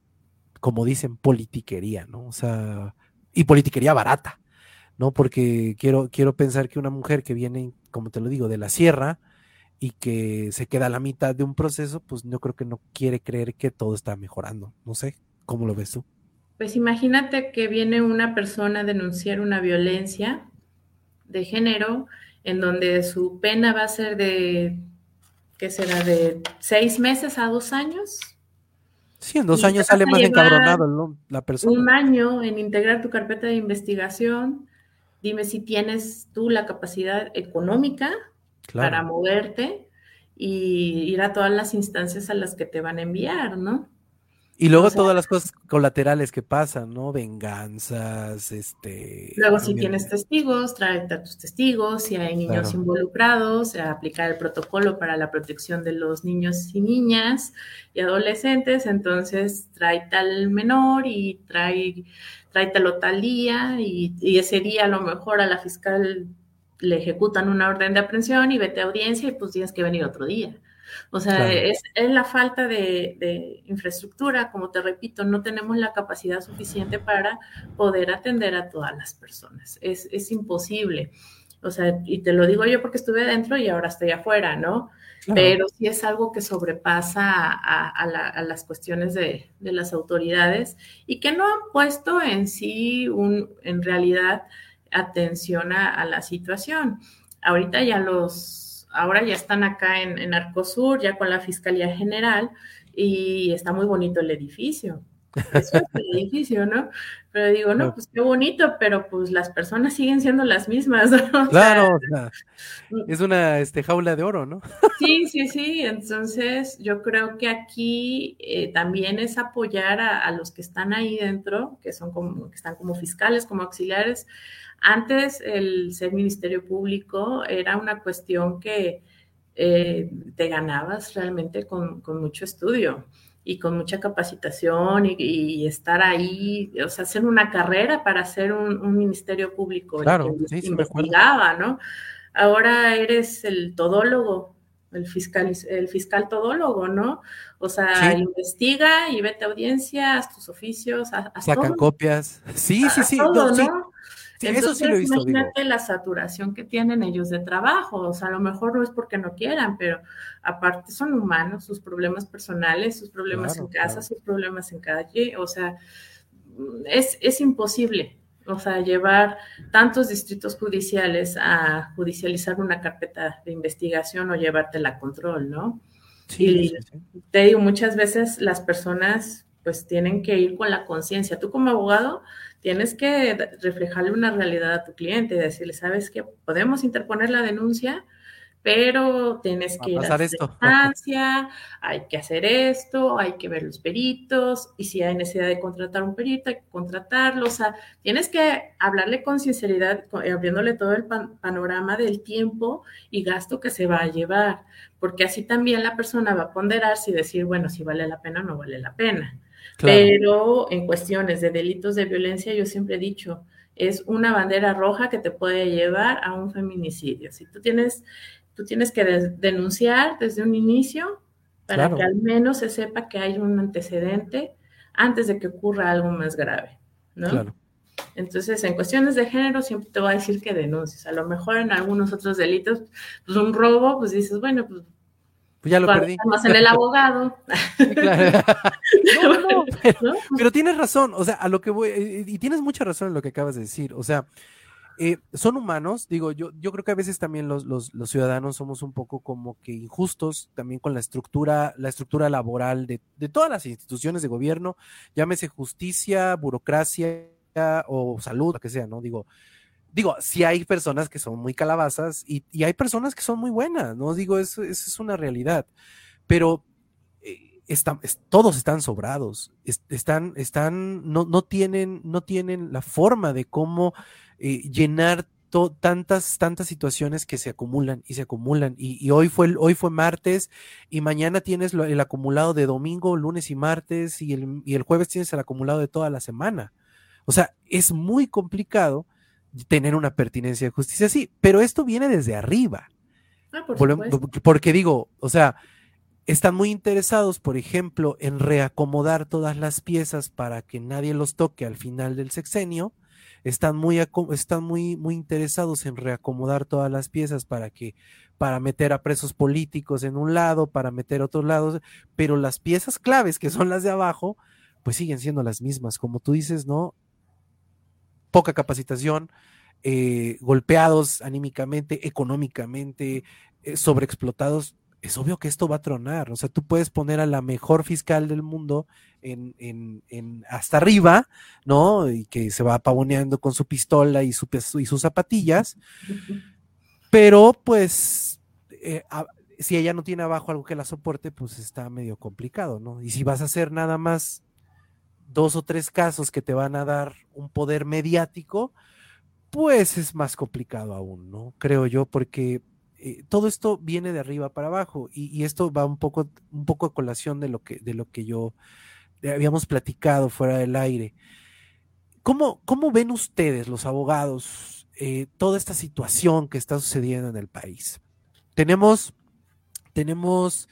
Como dicen, politiquería, ¿no? O sea, y politiquería barata, ¿no? Porque quiero, quiero pensar que una mujer que viene, como te lo digo, de la sierra y que se queda a la mitad de un proceso, pues yo creo que no quiere creer que todo está mejorando. No sé, ¿cómo lo ves tú? Pues imagínate que viene una persona a denunciar una violencia de género en donde su pena va a ser de, ¿qué será? De seis meses a dos años. Sí, en dos años sale más encabronado la persona. Un año en integrar tu carpeta de investigación. Dime si tienes tú la capacidad económica para moverte y ir a todas las instancias a las que te van a enviar, ¿no? Y luego todas las cosas colaterales que pasan, ¿no? Venganzas, este... Luego si tienes testigos, tráete a tus testigos, si hay niños involucrados, aplicar el protocolo para la protección de los niños y niñas y adolescentes, entonces tráete al menor y trae, tráetelo tal día y, y ese día a lo mejor a la fiscal le ejecutan una orden de aprehensión y vete a audiencia y pues tienes que venir otro día. O sea, es, la falta de, infraestructura, como te repito, no tenemos la capacidad suficiente para poder atender a todas las personas. Es, imposible. O sea, y te lo digo yo porque estuve adentro y ahora estoy afuera, ¿no? Pero sí es algo que sobrepasa a, las cuestiones de, las autoridades y que no han puesto en sí, un, en realidad, atención a la situación. Ahorita ya los ahora ya están acá en, Arcosur, ya con la Fiscalía General, y está muy bonito el edificio. Es el edificio, ¿no? Pero digo, no, pues qué bonito, pero pues las personas siguen siendo las mismas. [LAUGHS] claro, es una este, jaula de oro, ¿no? [LAUGHS] sí, sí, sí. Entonces, yo creo que aquí eh, también es apoyar a, a, los que están ahí dentro, que son como, que están como fiscales, como auxiliares, antes el ser ministerio público era una cuestión que eh, te ganabas realmente con, mucho estudio y con mucha capacitación y, estar ahí, o sea, hacer una carrera para ser un, ministerio público. Claro, sí, investigaba, ¿no? Ahora eres el todólogo, el fiscal, el fiscal todólogo, ¿no? O sea, investiga y vete a audiencia, haz tus oficios, haz, Sacan copias. Sí, sí, sí. ¿no? Eso sí lo he visto, imagínate la saturación que tienen ellos de trabajo, o sea, a lo mejor no es porque no quieran, pero aparte son humanos, sus problemas personales, sus problemas en casa, sus problemas en calle, o sea, es, es imposible, o sea, llevar tantos distritos judiciales a judicializar una carpeta de investigación o llevártela a control, ¿no? Sí, y te digo, muchas veces las personas pues tienen que ir con la conciencia. Tú como abogado tienes que reflejarle una realidad a tu cliente y decirle, ¿sabes qué? Podemos interponer la denuncia, pero tienes que ir a, la [LAUGHS] hay que hacer esto, hay que ver los peritos, y si hay necesidad de contratar un perito, hay que contratarlo. O sea, tienes que hablarle con sinceridad, abriéndole todo el panorama del tiempo y gasto que se va a llevar, porque así también la persona va a ponderar si decir, bueno, si vale la pena o no vale la pena. Pero en cuestiones de delitos de violencia, yo siempre he dicho, es una bandera roja que te puede llevar a un feminicidio. Si tú tienes, tú tienes que denunciar desde un inicio para que al menos se sepa que hay un antecedente antes de que ocurra algo más grave, ¿no? Claro. Entonces, en cuestiones de género, siempre te voy a decir que denuncies. A lo mejor en algunos otros delitos, pues un robo, pues dices, bueno, pues pues ya lo perdí. Estamos en el abogado. [LAUGHS] pero, tienes razón, o sea, a lo que voy, y tienes mucha razón en lo que acabas de decir, o sea, eh, son humanos, digo, yo, yo creo que a veces también los, los, ciudadanos somos un poco como que injustos también con la estructura, la estructura laboral de, de todas las instituciones de gobierno, llámese justicia, burocracia o salud, lo que sea, ¿no? Digo, digo, sí hay personas que son muy calabazas y, hay personas que son muy buenas, no digo, eso, es una realidad, pero eh, todos están sobrados, están, están, no, no, tienen, no tienen la forma de cómo eh, llenar tantas, tantas situaciones que se acumulan y se acumulan. Y, hoy, fue, hoy fue martes y mañana tienes el acumulado de domingo, lunes y martes y el, y el jueves tienes el acumulado de toda la semana. O sea, es muy complicado tener una pertinencia de justicia así, pero esto viene desde arriba. Ah, porque digo, o sea, están muy interesados, por ejemplo, en reacomodar todas las piezas para que nadie los toque al final del sexenio. Están muy, están muy, muy interesados en reacomodar todas las piezas para que, para meter a presos políticos en un lado, para meter a otros lados, pero las piezas claves, que son las de abajo, pues siguen siendo las mismas. Como tú dices, ¿no? poca capacitación, eh, golpeados anímicamente, económicamente, eh, sobreexplotados, es obvio que esto va a tronar. O sea, tú puedes poner a la mejor fiscal del mundo en, hasta arriba, ¿no? Y que se va pavoneando con su pistola y, su, sus zapatillas. Pero, pues, eh, si ella no tiene abajo algo que la soporte, pues está medio complicado, ¿no? Y si vas a hacer nada más dos o tres casos que te van a dar un poder mediático, pues es más complicado aún, ¿no? Creo yo, porque eh, todo esto viene de arriba para abajo y, esto va un poco, un poco a colación de lo que, de lo que yo habíamos platicado fuera del aire. ¿Cómo, cómo ven ustedes, los abogados, eh, toda esta situación que está sucediendo en el país? Tenemos, tenemos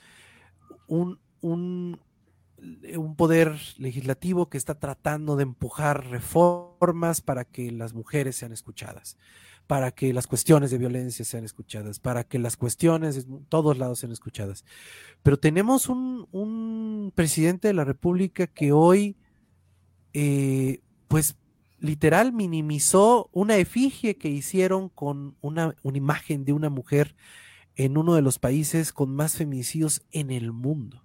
un, eh, un poder legislativo que está tratando de empujar reformas para que las mujeres sean escuchadas, para que las cuestiones de violencia sean escuchadas, para que las cuestiones de todos lados sean escuchadas. Pero tenemos un, presidente de la República que hoy, eh, pues literal, minimizó una efigie que hicieron con una, una imagen de una mujer en uno de los países con más feminicidios en el mundo.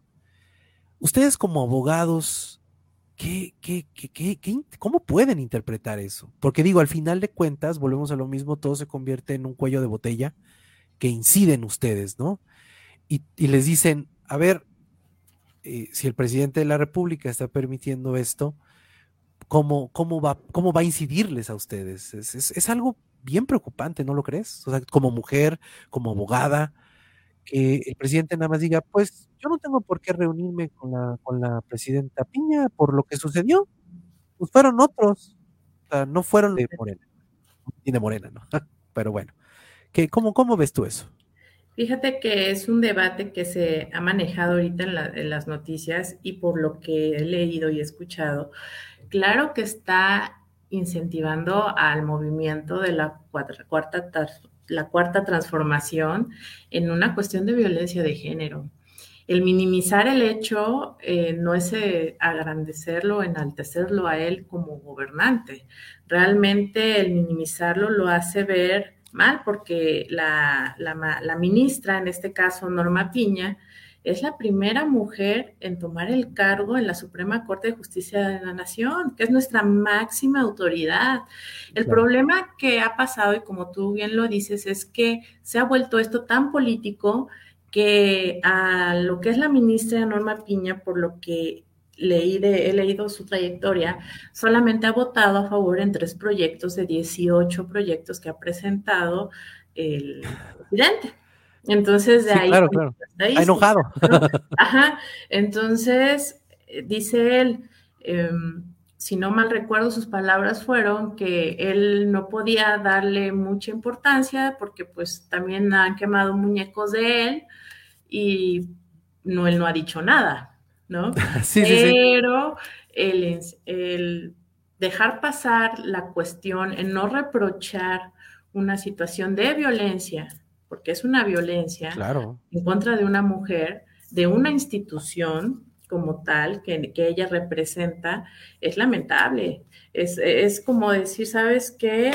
Ustedes como abogados, ¿qué, qué, qué, cómo pueden interpretar eso? Porque digo, al final de cuentas, volvemos a lo mismo, todo se convierte en un cuello de botella que inciden ustedes, ¿no? Y, les dicen, a ver, eh, si el presidente de la República está permitiendo esto, ¿cómo, cómo, va, cómo va a incidirles a ustedes? Es, es algo bien preocupante, ¿no lo crees? O sea, como mujer, como abogada, que el presidente nada más diga, pues yo no tengo por qué reunirme con la, con la presidenta Piña por lo que sucedió. Pues fueron otros, o sea, no fueron de Morena, ni de Morena, ¿no? [LAUGHS] Pero bueno, ¿qué, cómo, ¿cómo ves tú eso? Fíjate que es un debate que se ha manejado ahorita en, en, las noticias y por lo que he leído y escuchado, claro que está incentivando al movimiento de la cuarta, cuarta la cuarta transformación en una cuestión de violencia de género. El minimizar el hecho eh, no es eh, agrandecerlo, enaltecerlo a él como gobernante. Realmente el minimizarlo lo hace ver mal porque la, la ministra, en este caso Norma Piña, es la primera mujer en tomar el cargo en la Suprema Corte de Justicia de la Nación, que es nuestra máxima autoridad. El problema que ha pasado, y como tú bien lo dices, es que se ha vuelto esto tan político que a lo que es la ministra Norma Piña, por lo que leí he leído su trayectoria, solamente ha votado a favor en tres proyectos de 18 proyectos que ha presentado el presidente. Entonces, de ahí. Claro, claro. enojado. [LAUGHS] Ajá. Entonces, eh, dice él, em, si no mal recuerdo, sus palabras fueron que él no podía darle mucha importancia porque, pues, también han quemado muñecos de él y no, él no ha dicho nada, ¿no? [LAUGHS] sí, Pero El, el dejar pasar la cuestión, en no reprochar una situación de violencia porque es una violencia en contra de una mujer, de una institución como tal que, ella representa, es lamentable. Es, como decir, ¿sabes qué?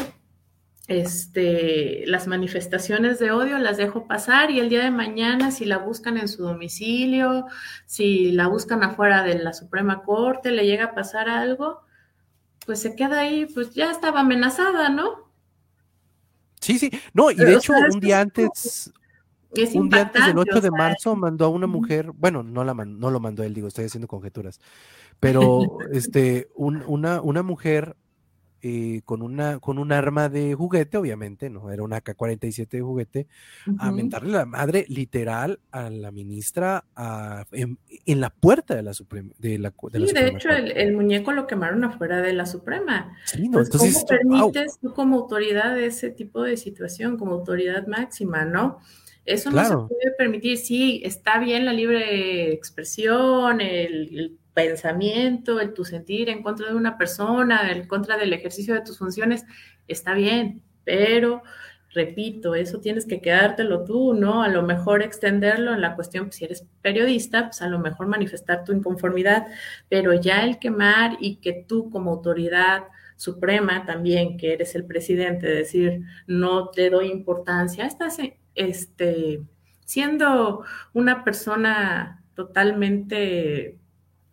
Este, las manifestaciones de odio las dejo pasar y el día de mañana si la buscan en su domicilio, si la buscan afuera de la Suprema Corte, le llega a pasar algo, pues se queda ahí, pues ya estaba amenazada, ¿no? Sí, sí, no, y de hecho un día antes, un día antes del 8 de marzo mandó a una mujer, bueno, no, la no lo mandó él, digo, estoy haciendo conjeturas, pero [LAUGHS] este, una, una mujer eh, con, una, con un arma de juguete, obviamente, no era una AK-47 de juguete, a mentarle la madre literal a la ministra en, la puerta de la Suprema. De, la, de, sí, de hecho, el, muñeco lo quemaron afuera de la Suprema. Sí, no, entonces, ¿Cómo permites tú como autoridad ese tipo de situación, como autoridad máxima, no? Eso no se puede permitir. Sí, está bien la libre expresión, el pensamiento, el tu sentir en contra de una persona, en contra del ejercicio de tus funciones, está bien, pero repito, eso tienes que quedártelo tú, ¿no? A lo mejor extenderlo en la cuestión, pues, si eres periodista, pues a lo mejor manifestar tu inconformidad, pero ya el quemar y que tú como autoridad suprema también, que eres el presidente, decir, no te doy importancia, estás este, siendo una persona totalmente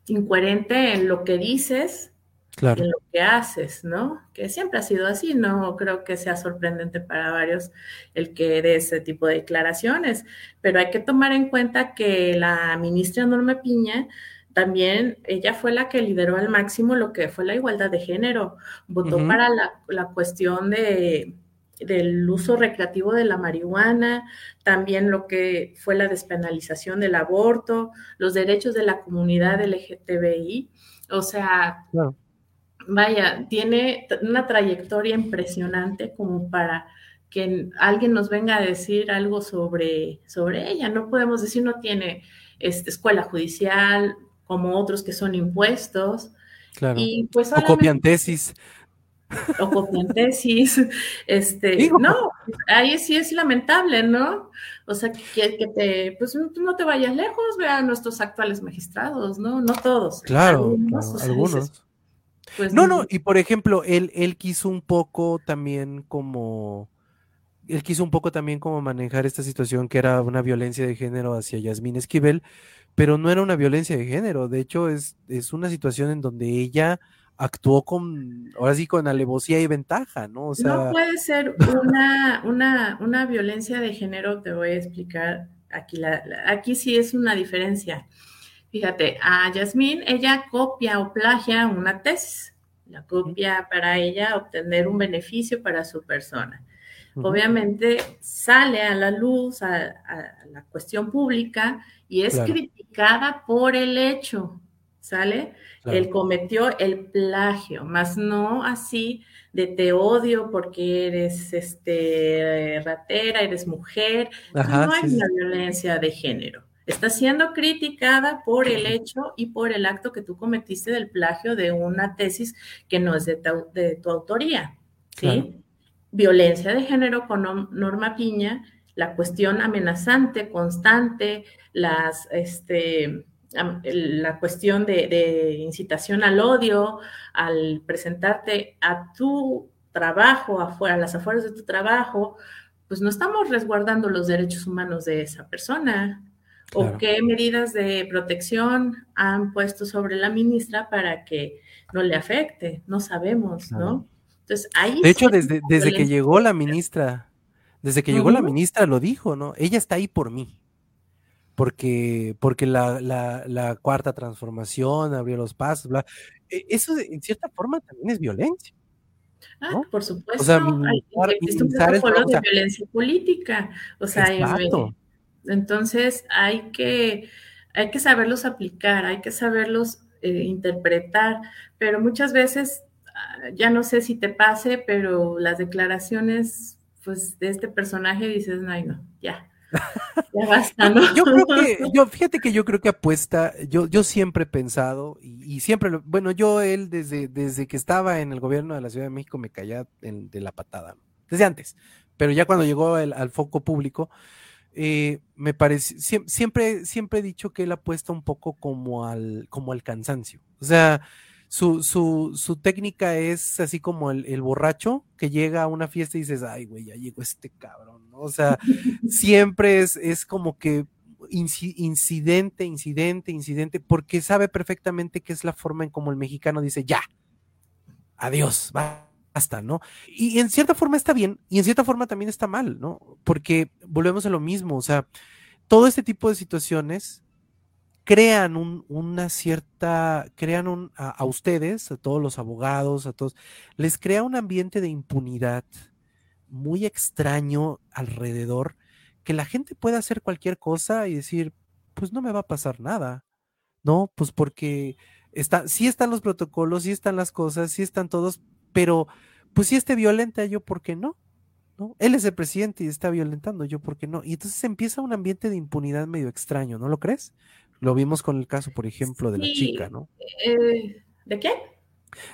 incoherente en lo que dices claro. en lo que haces, ¿no? Que siempre ha sido así, no creo que sea sorprendente para varios el que dé ese tipo de declaraciones, pero hay que tomar en cuenta que la ministra Norma Piña también ella fue la que lideró al máximo lo que fue la igualdad de género, votó para la, la cuestión de del uso recreativo de la marihuana, también lo que fue la despenalización del aborto, los derechos de la comunidad LGTBI. O sea, vaya, tiene una trayectoria impresionante como para que alguien nos venga a decir algo sobre, sobre ella. No podemos decir no tiene este, escuela judicial como otros que son impuestos. Claro. Y pues o copian tesis o copian tesis, este, no, ahí sí es lamentable, ¿no? O sea, que, que te, pues no te vayas lejos, vean nuestros actuales magistrados, ¿no? No todos. Claro, algunos. Pues no, no, y por ejemplo, él, él quiso un poco también como, él quiso un poco también como manejar esta situación que era una violencia de género hacia Yasmín Esquivel, pero no era una violencia de género, de hecho es, es una situación en donde ella actuó con, ahora sí, con alevosía y ventaja, ¿no? O sea... No puede ser una, una, una violencia de género, te voy a explicar aquí, la, aquí sí es una diferencia. Fíjate, a Yasmín, ella copia o plagia una tesis, la copia para ella obtener un beneficio para su persona. Obviamente sale a la luz, a, la cuestión pública y es criticada por el hecho, ¿sale? Él cometió el plagio, más no así de te odio porque eres este ratera, eres mujer. no hay una violencia de género. Está siendo criticada por el hecho y por el acto que tú cometiste del plagio de una tesis que no es de tu, autoría. ¿sí? Violencia de género con Norma Piña, la cuestión amenazante, constante, las este, la cuestión de, incitación al odio, al presentarte a tu trabajo, afuera, a las afueras de tu trabajo, pues no estamos resguardando los derechos humanos de esa persona. ¿O qué medidas de protección han puesto sobre la ministra para que no le afecte? No sabemos, ¿no? Entonces, ahí de hecho, desde, desde que llegó la ministra, desde que llegó la ministra lo dijo, ¿no? Ella está ahí por mí porque, porque la, la, la, cuarta transformación abrió los pasos, bla. E, eso en cierta forma también es violencia. Ah, por supuesto. O sea, existe un protocolo de violencia política. O sea, entonces hay que, hay que saberlos aplicar, hay que saberlos eh, interpretar, pero muchas veces, ah, ya no sé si te pase, pero las declaraciones pues de este personaje dices, no, no, ya, [LAUGHS] ya basta, ¿no? Yo creo que, [LAUGHS] yo, fíjate que yo creo que apuesta, yo, yo siempre he pensado, y, siempre, bueno, yo él desde, desde que estaba en el gobierno de la Ciudad de México me caía de la patada, desde antes, pero ya cuando llegó al foco público, eh, me parece, siempre, siempre he dicho que él apuesta un poco como al, como al cansancio, o sea, su, su, su técnica es así como el, el, borracho que llega a una fiesta y dices, ay, güey, ya llegó este cabrón, ¿no? O sea, [LAUGHS] siempre es, es como que incidente, incidente, incidente, porque sabe perfectamente que es la forma en como el mexicano dice, ya, adiós, va, hasta, ¿no? Y en cierta forma está bien y en cierta forma también está mal, ¿no? Porque volvemos a lo mismo, o sea, todo este tipo de situaciones crean una cierta, crean un, a, ustedes, a todos los abogados, a todos, les crea un ambiente de impunidad muy extraño alrededor, que la gente pueda hacer cualquier cosa y decir, pues no me va a pasar nada, ¿no? Pues porque está, sí están los protocolos, sí están las cosas, sí están todos, pero pues si esté violenta, yo, ¿por qué no? ¿No? Él es el presidente y está violentando, yo, ¿por qué no? Y entonces empieza un ambiente de impunidad medio extraño, ¿no lo crees? Lo vimos con el caso, por ejemplo, de la chica, ¿no? Eh, ¿De qué?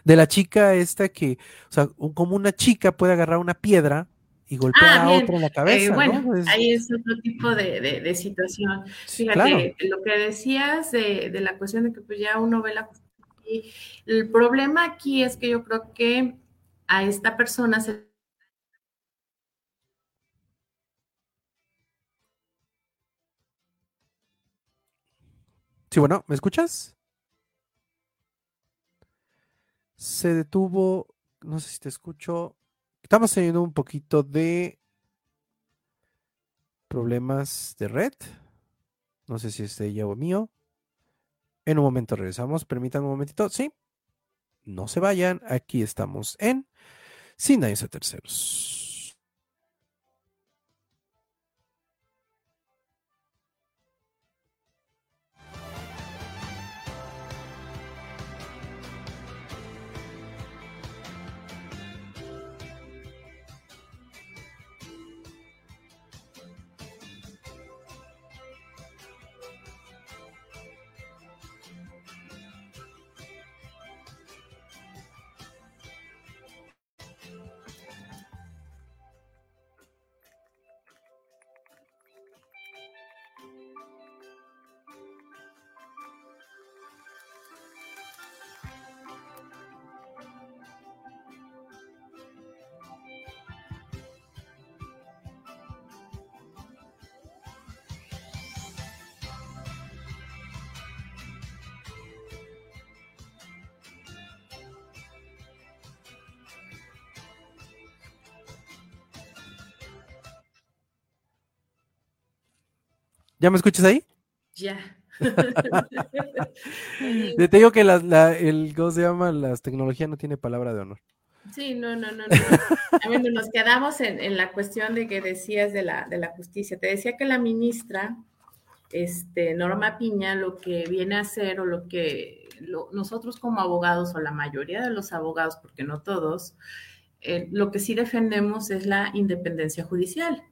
De la chica esta que, o sea, como una chica puede agarrar una piedra y golpear ah, a otro en la eh, cabeza. bueno, ahí es otro tipo de, situación. Fíjate, lo que decías de, la cuestión de que pues ya uno ve la el problema aquí es que yo creo que a esta persona se Sí, bueno, ¿me escuchas? Se detuvo, no sé si te escucho. Estamos teniendo un poquito de problemas de red. No sé si es de ella o mío. En un momento regresamos. Permítanme un momentito. Sí. No se vayan. Aquí estamos en Sin a Terceros. ¿Ya me escuchas ahí? Ya. [LAUGHS] Te digo que la, el, ¿cómo se llama? Las tecnologías no tiene palabra de honor. Sí, no, no, no. no. nos quedamos en, la cuestión de que decías de la, de la justicia. Te decía que la ministra, este, Norma Piña, lo que viene a hacer o lo que nosotros como abogados o la mayoría de los abogados, porque no todos, eh, lo que sí defendemos es la independencia judicial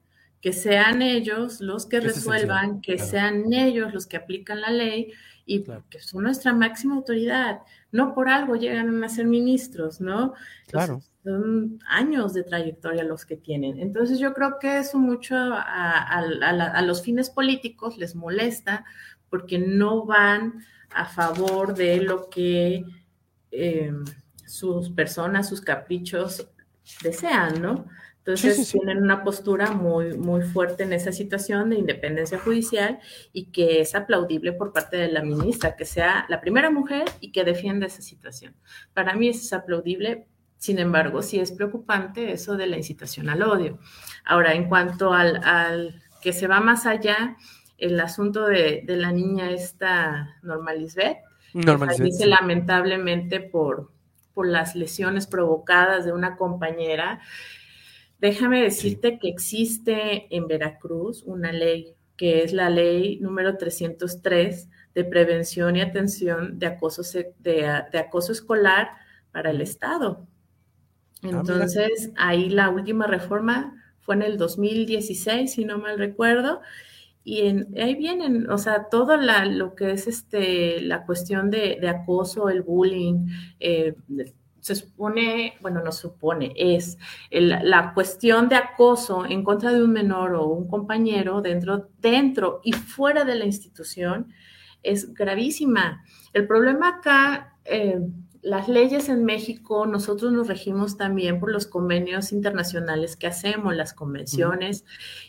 que sean ellos los que resuelvan, que sean ellos los que aplican la ley y que son nuestra máxima autoridad. No por algo llegan a ser ministros, ¿no? Claro. son años de trayectoria los que tienen. Entonces yo creo que eso mucho a, los fines políticos les molesta porque no van a favor de lo que eh, sus personas, sus caprichos desean, ¿no? Entonces tienen una postura muy, muy fuerte en esa situación de independencia judicial y que es aplaudible por parte de la ministra, que sea la primera mujer y que defienda esa situación. Para mí eso es aplaudible, sin embargo, sí es preocupante eso de la incitación al odio. Ahora, en cuanto al, que se va más allá, el asunto de, la niña esta Normalisbeth, dice lamentablemente por, por las lesiones provocadas de una compañera, Déjame decirte que existe en Veracruz una ley que es la ley número 303 de prevención y atención de acoso, de, acoso escolar para el Estado. Ah, Entonces, ahí la última reforma fue en el 2016, si no mal recuerdo, y ahí vienen, o sea, todo la, lo que es este, la cuestión de, acoso, el bullying, eh, se supone, bueno, no supone, es la cuestión de acoso en contra de un menor o un compañero dentro, dentro y fuera de la institución es gravísima. El problema acá, eh, las leyes en México, nosotros nos regimos también por los convenios internacionales que hacemos, las convenciones,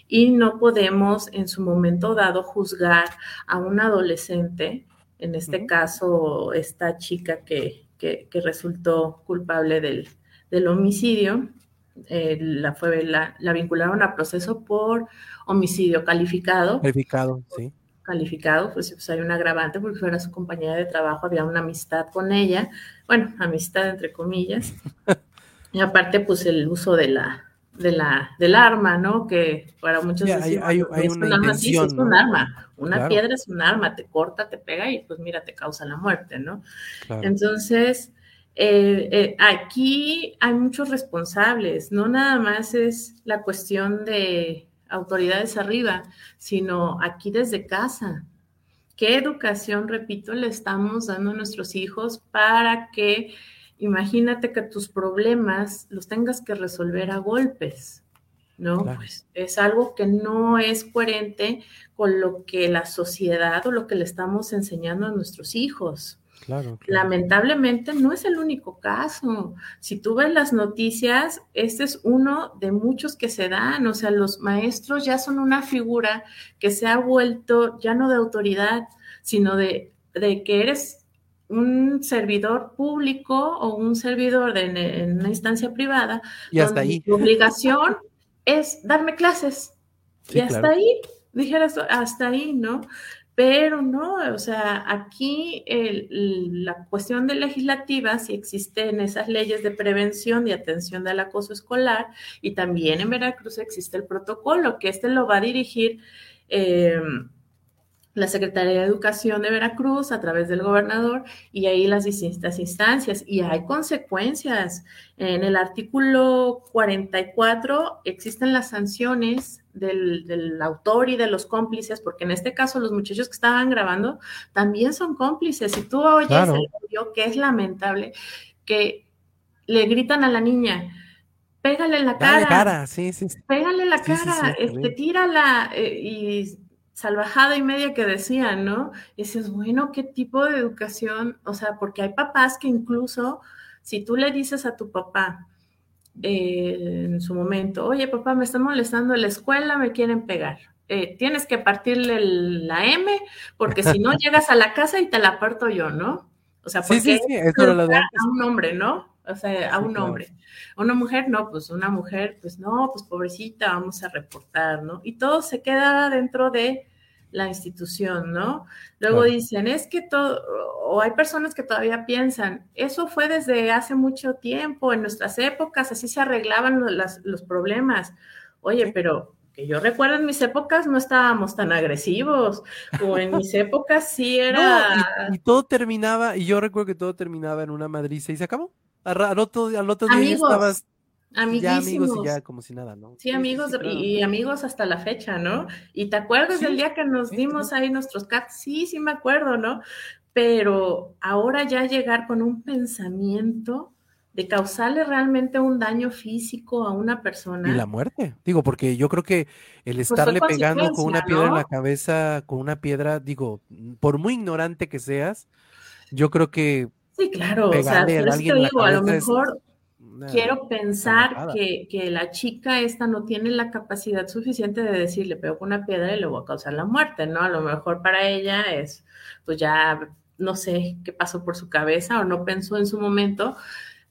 y no podemos en su momento dado juzgar a un adolescente, en este caso, esta chica que, que, resultó culpable del, del homicidio, eh, la, fue, la, vincularon a proceso por homicidio calificado. Calificado, sí. Calificado, pues, pues hay un agravante porque fuera su compañera de trabajo, había una amistad con ella, bueno, amistad entre comillas. [LAUGHS] y aparte, pues el uso de la, de la, del arma, ¿no? Que para muchos hay, hay, una, es un arma, una piedra es un arma, te corta, te pega y pues mira, te causa la muerte, ¿no? Entonces, eh, eh, aquí hay muchos responsables, no nada más es la cuestión de autoridades arriba, sino aquí desde casa. ¿Qué educación, repito, le estamos dando a nuestros hijos para que, imagínate que tus problemas los tengas que resolver a golpes? ¿no? Pues es algo que no es coherente con lo que la sociedad o lo que le estamos enseñando a nuestros hijos. Lamentablemente no es el único caso. Si tú ves las noticias, este es uno de muchos que se dan. O sea, los maestros ya son una figura que se ha vuelto ya no de autoridad, sino de, que eres un servidor público o un servidor de, en una instancia privada. Y hasta ahí. Tu obligación es darme clases. y hasta ahí, dijeras, hasta ahí, ¿no? Pero no, o sea, aquí la cuestión de legislativa, si existen esas leyes de prevención y atención del acoso escolar, y también en Veracruz existe el protocolo, que este lo va a dirigir eh, la Secretaría de Educación de Veracruz a través del gobernador y ahí las distintas instancias. Y hay consecuencias. En el artículo 44 existen las sanciones del, autor y de los cómplices, porque en este caso los muchachos que estaban grabando también son cómplices. Y tú oyes el audio, que es lamentable, que le gritan a la niña, pégale la cara. cara. Sí, sí, Pégale la cara, este, tírala eh, y salvajada y media que decían, ¿no? Y dices, bueno, ¿qué tipo de educación? O sea, porque hay papás que incluso, si tú le dices a tu papá eh, en su momento, oye, papá, me están molestando en la escuela, me quieren pegar. Eh, tienes que partirle la M, porque si no [LAUGHS] llegas a la casa y te la parto yo, ¿no? O sea, porque sí, sí, a un hombre, ¿no? O sea, a un hombre. A una mujer, no, pues una mujer, pues no, pues pobrecita, vamos a reportar, ¿no? Y todo se queda dentro de la institución, ¿no? Luego dicen, es que todo, o hay personas que todavía piensan, eso fue desde hace mucho tiempo, en nuestras épocas, así se arreglaban los, problemas. Oye, pero que yo recuerdo en mis épocas no estábamos tan agresivos, o en mis épocas sí [LAUGHS] era... y, todo terminaba, y yo recuerdo que todo terminaba en una madriza y se acabó. Al, otro, al otro día estabas ya amigos y ya como si nada, ¿no? Sí, amigos y, amigos hasta la fecha, ¿no? Y te acuerdas del día que nos dimos ahí nuestros cats, sí, sí me acuerdo, ¿no? Pero ahora ya llegar con un pensamiento de causarle realmente un daño físico a una persona. Y la muerte, digo, porque yo creo que el pues estarle pegando con una piedra en la cabeza, con una piedra, digo, por muy ignorante que seas, yo creo que Sí, claro, o sea, pero es que digo, a lo mejor quiero pensar que, que, la chica esta no tiene la capacidad suficiente de decirle, pego con una piedra y le voy a causar la muerte, ¿no? A lo mejor para ella es, pues ya no sé qué pasó por su cabeza o no pensó en su momento,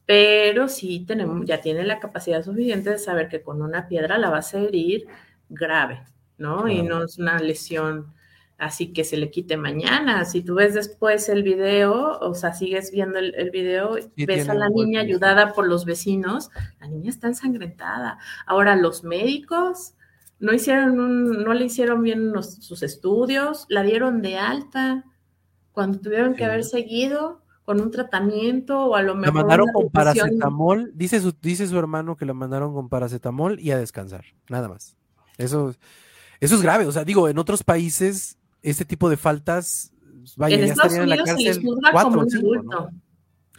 pero sí tenemos, ya tiene la capacidad suficiente de saber que con una piedra la va a herir grave, ¿no? Y no es una lesión así que se le quite mañana. Si tú ves después el video, o sea, sigues viendo el, video, ves a la niña ayudada por los vecinos, la niña está ensangrentada. Ahora, los médicos no hicieron un, no le hicieron bien sus estudios, la dieron de alta cuando tuvieron que haber seguido con un tratamiento o a lo mejor. La mandaron con paracetamol, dice su, dice su hermano que la mandaron con paracetamol y a descansar, nada más. Eso, eso es grave, o sea, digo, en otros países este tipo de faltas, vaya, en Estados Unidos se les juzga como un adulto.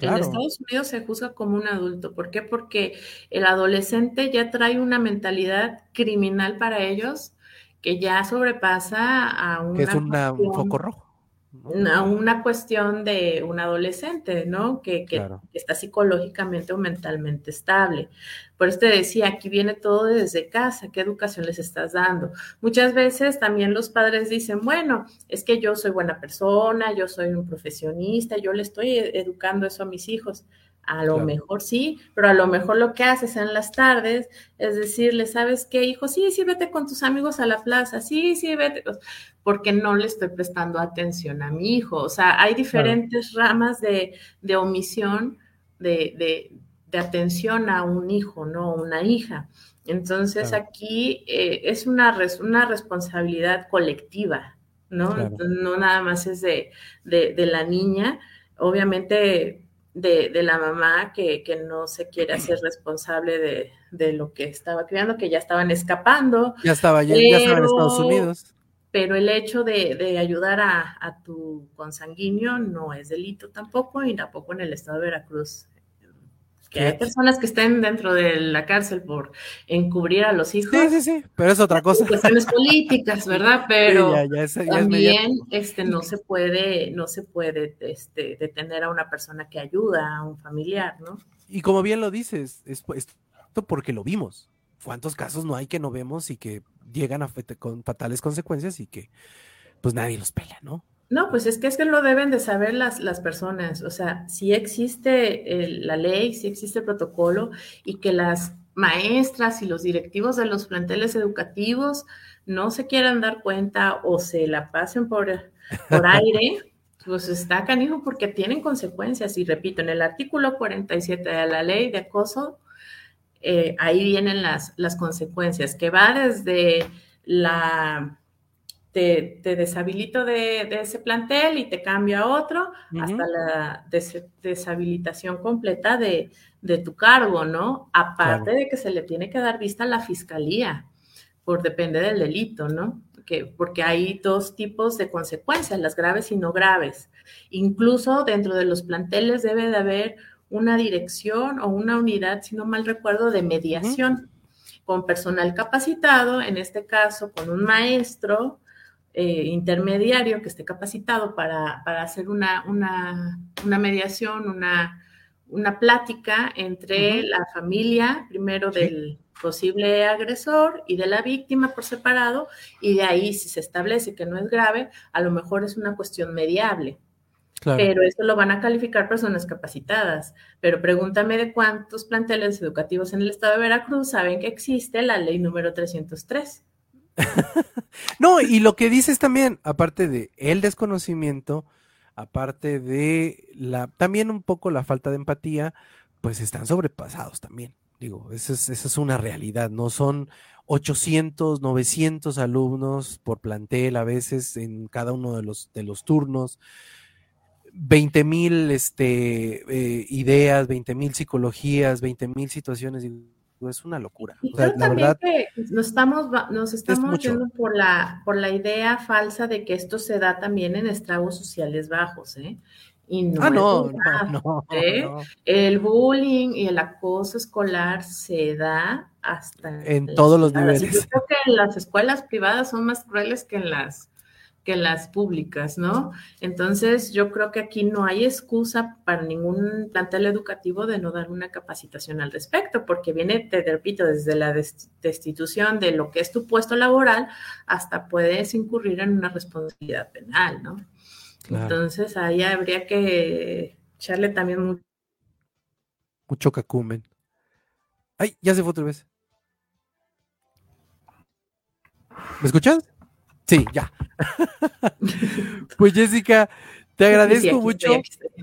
En Estados Unidos se juzga como un adulto. ¿Por qué? Porque el adolescente ya trae una mentalidad criminal para ellos que ya sobrepasa a una. Que es un foco rojo una, cuestión de un adolescente, ¿no? Que, está psicológicamente o mentalmente estable. Por eso te decía, aquí viene todo desde casa, ¿qué educación les estás dando? Muchas veces también los padres dicen, bueno, es que yo soy buena persona, yo soy un profesionista, yo le estoy educando eso a mis hijos. A lo mejor sí, pero a lo mejor lo que haces en las tardes es decirle, ¿sabes qué, hijo? Sí, sí, vete con tus amigos a la plaza, sí, sí, vete, porque no le estoy prestando atención a mi hijo. O sea, hay diferentes ramas de, omisión de, atención a un hijo, ¿no? Una hija. Entonces aquí eh, es una, una responsabilidad colectiva, ¿no? no nada más es de, de la niña. Obviamente de, la mamá que, no se quiere hacer responsable de, lo que estaba criando, que ya estaban escapando. Ya estaba, ya, estaban en Estados Unidos. Pero el hecho de, ayudar a, tu consanguíneo no es delito tampoco, y tampoco en el estado de Veracruz que hay personas que estén dentro de la cárcel por encubrir a los hijos. Sí, sí, sí, pero es otra cosa. Cuestiones políticas, ¿verdad? [LAUGHS] Pero también este, no se puede, no se puede este, detener a una persona que ayuda a un familiar, ¿no? Y como bien lo dices, es, esto porque lo vimos. ¿Cuántos casos no hay que no vemos y que llegan a con fatales consecuencias y que pues nadie los pela, ¿no? No, pues es que es que lo deben de saber las, las personas. O sea, si existe la ley, si existe el protocolo y que las maestras y los directivos de los planteles educativos no se quieran dar cuenta o se la pasen por, por aire, [LAUGHS] pues está canijo porque tienen consecuencias. Y repito, en el artículo 47 de la ley de acoso, eh, ahí vienen las, las consecuencias, que va desde la te, deshabilito de, ese plantel y te cambio a otro hasta la deshabilitación completa de, tu cargo, ¿no? Aparte de que se le tiene que dar vista a la fiscalía, por depende del delito, ¿no? Que, porque hay dos tipos de consecuencias, las graves y no graves. Incluso dentro de los planteles debe de haber una dirección o una unidad, si no mal recuerdo, de mediación. con personal capacitado, en este caso con un maestro, eh, intermediario que esté capacitado para, hacer una, una, mediación, una, una, plática entre la familia, primero del posible agresor y de la víctima por separado, y de ahí si se establece que no es grave, a lo mejor es una cuestión mediable. Pero eso lo van a calificar personas capacitadas. Pero pregúntame de cuántos planteles educativos en el estado de Veracruz saben que existe la ley número 303. [LAUGHS] no, y lo que dices también, aparte de el desconocimiento, aparte de la, también un poco la falta de empatía, pues están sobrepasados también. Digo, esa es, una realidad, no son 800, 900 alumnos por plantel a veces en cada uno de los, de los turnos. 20 mil este, eh, ideas, 20 mil psicologías, 20 mil situaciones es una locura. la verdad, nos estamos, nos estamos yendo por la, por la idea falsa de que esto se da también en estragos sociales bajos, ¿eh? Y no, ah, no, [LAUGHS] no, ¿eh? El bullying y el acoso escolar se da hasta en todos los niveles. Yo creo que las escuelas privadas son más crueles que en las que las públicas, ¿no? Entonces, yo creo que aquí no hay excusa para ningún plantel educativo de no dar una capacitación al respecto, porque viene, te repito, desde la destitución de lo que es tu puesto laboral hasta puedes incurrir en una responsabilidad penal, ¿no? Entonces, ahí habría que echarle también mucho. Mucho cacumen. Ay, ya se fue otra vez. ¿Me escuchas? Sí, ya. pues Jessica, te agradezco mucho.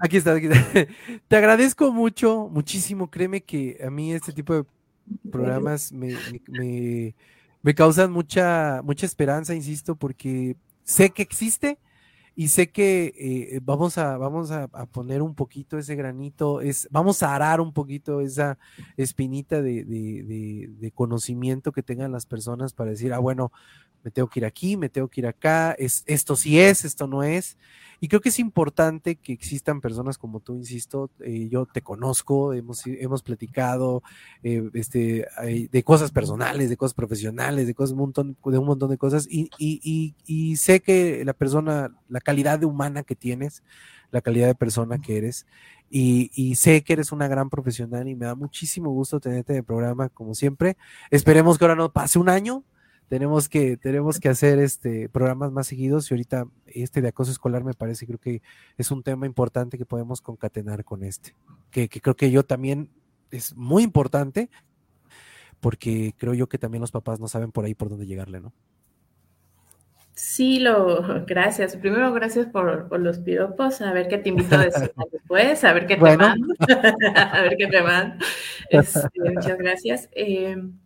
Aquí, está, aquí, está, [LAUGHS] Te agradezco mucho, muchísimo. Créeme que a mí este tipo de programas me, me, causan mucha, mucha esperanza, insisto, porque sé que existe y sé que eh, vamos, a, vamos a, poner un poquito ese granito, es, vamos a arar un poquito esa espinita de, de, de, conocimiento que tengan las personas para decir, ah, bueno, me tengo que ir aquí, me tengo que ir acá, es, esto sí es, esto no es. Y creo que es importante que existan personas como tú, insisto, eh, yo te conozco, hemos, hemos platicado eh, este, de cosas personales, de cosas profesionales, de cosas un montón, de un montón de cosas, y, y, y, sé que la persona, la calidad de humana que tienes, la calidad de persona que eres, y, y, sé que eres una gran profesional y me da muchísimo gusto tenerte en el programa, como siempre. Esperemos que ahora no pase un año, tenemos que, tenemos que hacer este programas más seguidos y ahorita este de acoso escolar me parece, creo que es un tema importante que podemos concatenar con este, que, que creo que yo también es muy importante porque creo yo que también los papás no saben por ahí por dónde llegarle, ¿no? Sí, lo, [LAUGHS] gracias. Primero, gracias por, los piropos. A ver qué te invito a decir después, a ver qué [LAUGHS] te mando. [LAUGHS] a ver qué te mando. Este, muchas gracias. Em,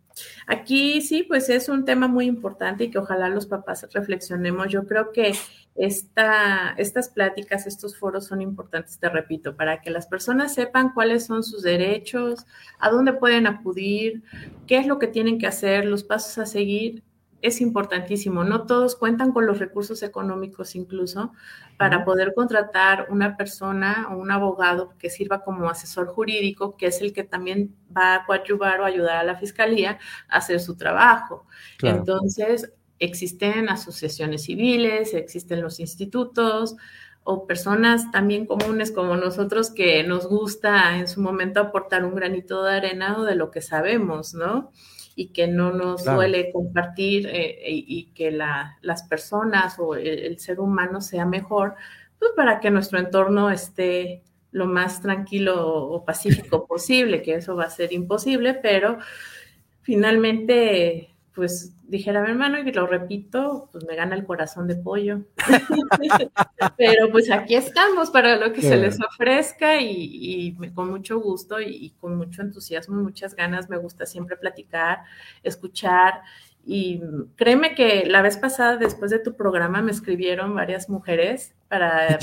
aquí sí, pues es un tema muy importante y que ojalá los papás reflexionemos. Yo creo que esta, estas pláticas, estos foros son importantes, te repito, para que las personas sepan cuáles son sus derechos, a dónde pueden acudir, qué es lo que tienen que hacer, los pasos a seguir es importantísimo. No todos cuentan con los recursos económicos incluso para poder contratar una persona o un abogado que sirva como asesor jurídico, que es el que también va a coadyuvar o ayudar a la fiscalía a hacer su trabajo. Entonces, existen asociaciones civiles, existen los institutos o personas también comunes como nosotros que nos gusta en su momento aportar un granito de arena o de lo que sabemos, ¿no? Y que no nos suele compartir eh, y, que las personas o el, ser humano sea mejor, pues para que nuestro entorno esté lo más tranquilo o pacífico [LAUGHS] posible, que eso va a ser imposible, pero finalmente pues dijera mi hermano, y lo repito, pues me gana el corazón de pollo. [LAUGHS] Pero pues aquí estamos para lo que se les ofrezca y, con mucho gusto y, con mucho entusiasmo y muchas ganas me gusta siempre platicar, escuchar. Y créeme que la vez pasada, después de tu programa, me escribieron varias mujeres para,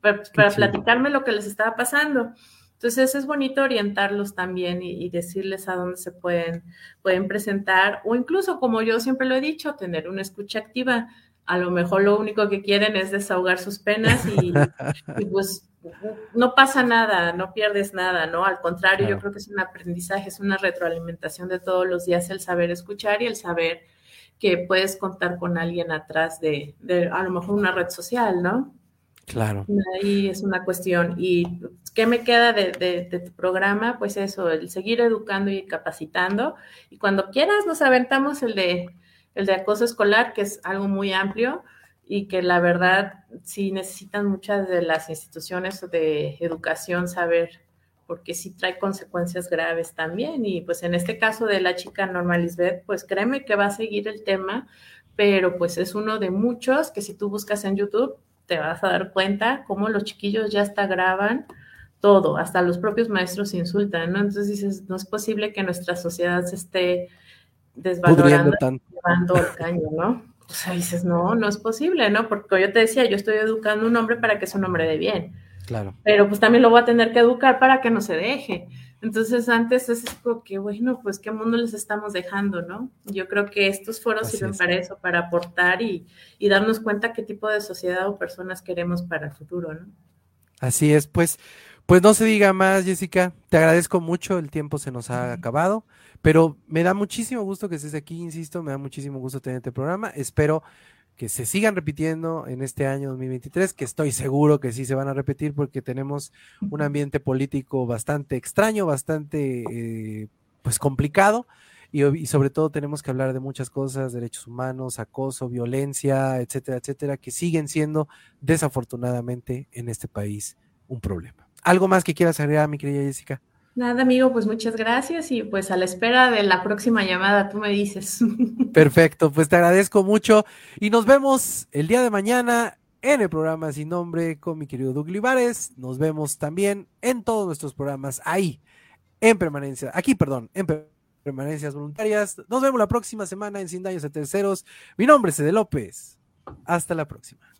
para platicarme lo que les estaba pasando. Entonces es bonito orientarlos también y, decirles a dónde se pueden, pueden presentar o incluso, como yo siempre lo he dicho, tener una escucha activa. A lo mejor lo único que quieren es desahogar sus penas y, [LAUGHS] pues no pasa nada, no pierdes nada, ¿no? Al contrario, yo creo que es un aprendizaje, es una retroalimentación de todos los días el saber escuchar y el saber que puedes contar con alguien atrás de, de a lo mejor una red social, ¿no? Claro. Ahí es una cuestión. ¿Y qué me queda de, tu programa? Pues eso, el seguir educando y capacitando. Y cuando quieras nos aventamos el de, el de acoso escolar, que es algo muy amplio y que la verdad sí necesitan muchas de las instituciones de educación saber, porque sí trae consecuencias graves también. Y pues en este caso de la chica Norma Lisbeth, pues créeme que va a seguir el tema, pero pues es uno de muchos que si tú buscas en YouTube, te vas a dar cuenta cómo los chiquillos ya hasta graban todo, hasta los propios maestros insultan, ¿no? Entonces dices, no es posible que nuestra sociedad se esté desvalorando, llevando el caño, ¿no? O sea, dices, no, no es posible, ¿no? Porque yo te decía, yo estoy educando a un hombre para que sea un hombre de bien. Claro. Pero pues también lo voy a tener que educar para que no se deje. Entonces, antes es como que, bueno, pues qué mundo les estamos dejando, ¿no? Yo creo que estos foros sirven para eso, para aportar y, y, darnos cuenta qué tipo de sociedad o personas queremos para el futuro, ¿no? Así es, pues, pues no se diga más, Jessica. Te agradezco mucho, el tiempo se nos ha acabado, pero me da muchísimo gusto que estés aquí, insisto, me da muchísimo gusto tener este programa. Espero que se sigan repitiendo en este año 2023, que estoy seguro que sí se van a repetir porque tenemos un ambiente político bastante extraño, bastante eh, pues complicado y, sobre todo tenemos que hablar de muchas cosas, derechos humanos, acoso, violencia, etcétera, etcétera, que siguen siendo desafortunadamente en este país un problema. ¿Algo más que quieras agregar, mi querida Jessica? Nada, amigo, pues muchas gracias y pues a la espera de la próxima llamada, tú me dices. [LAUGHS] Perfecto, pues te agradezco mucho y nos vemos el día de mañana en el programa Sin Nombre con mi querido Doug Livares. Nos vemos también en todos nuestros programas ahí, en permanencia, aquí, perdón, en permanencias voluntarias. Nos vemos la próxima semana en Sin Daños a Terceros. Mi nombre es Ede López. Hasta la próxima.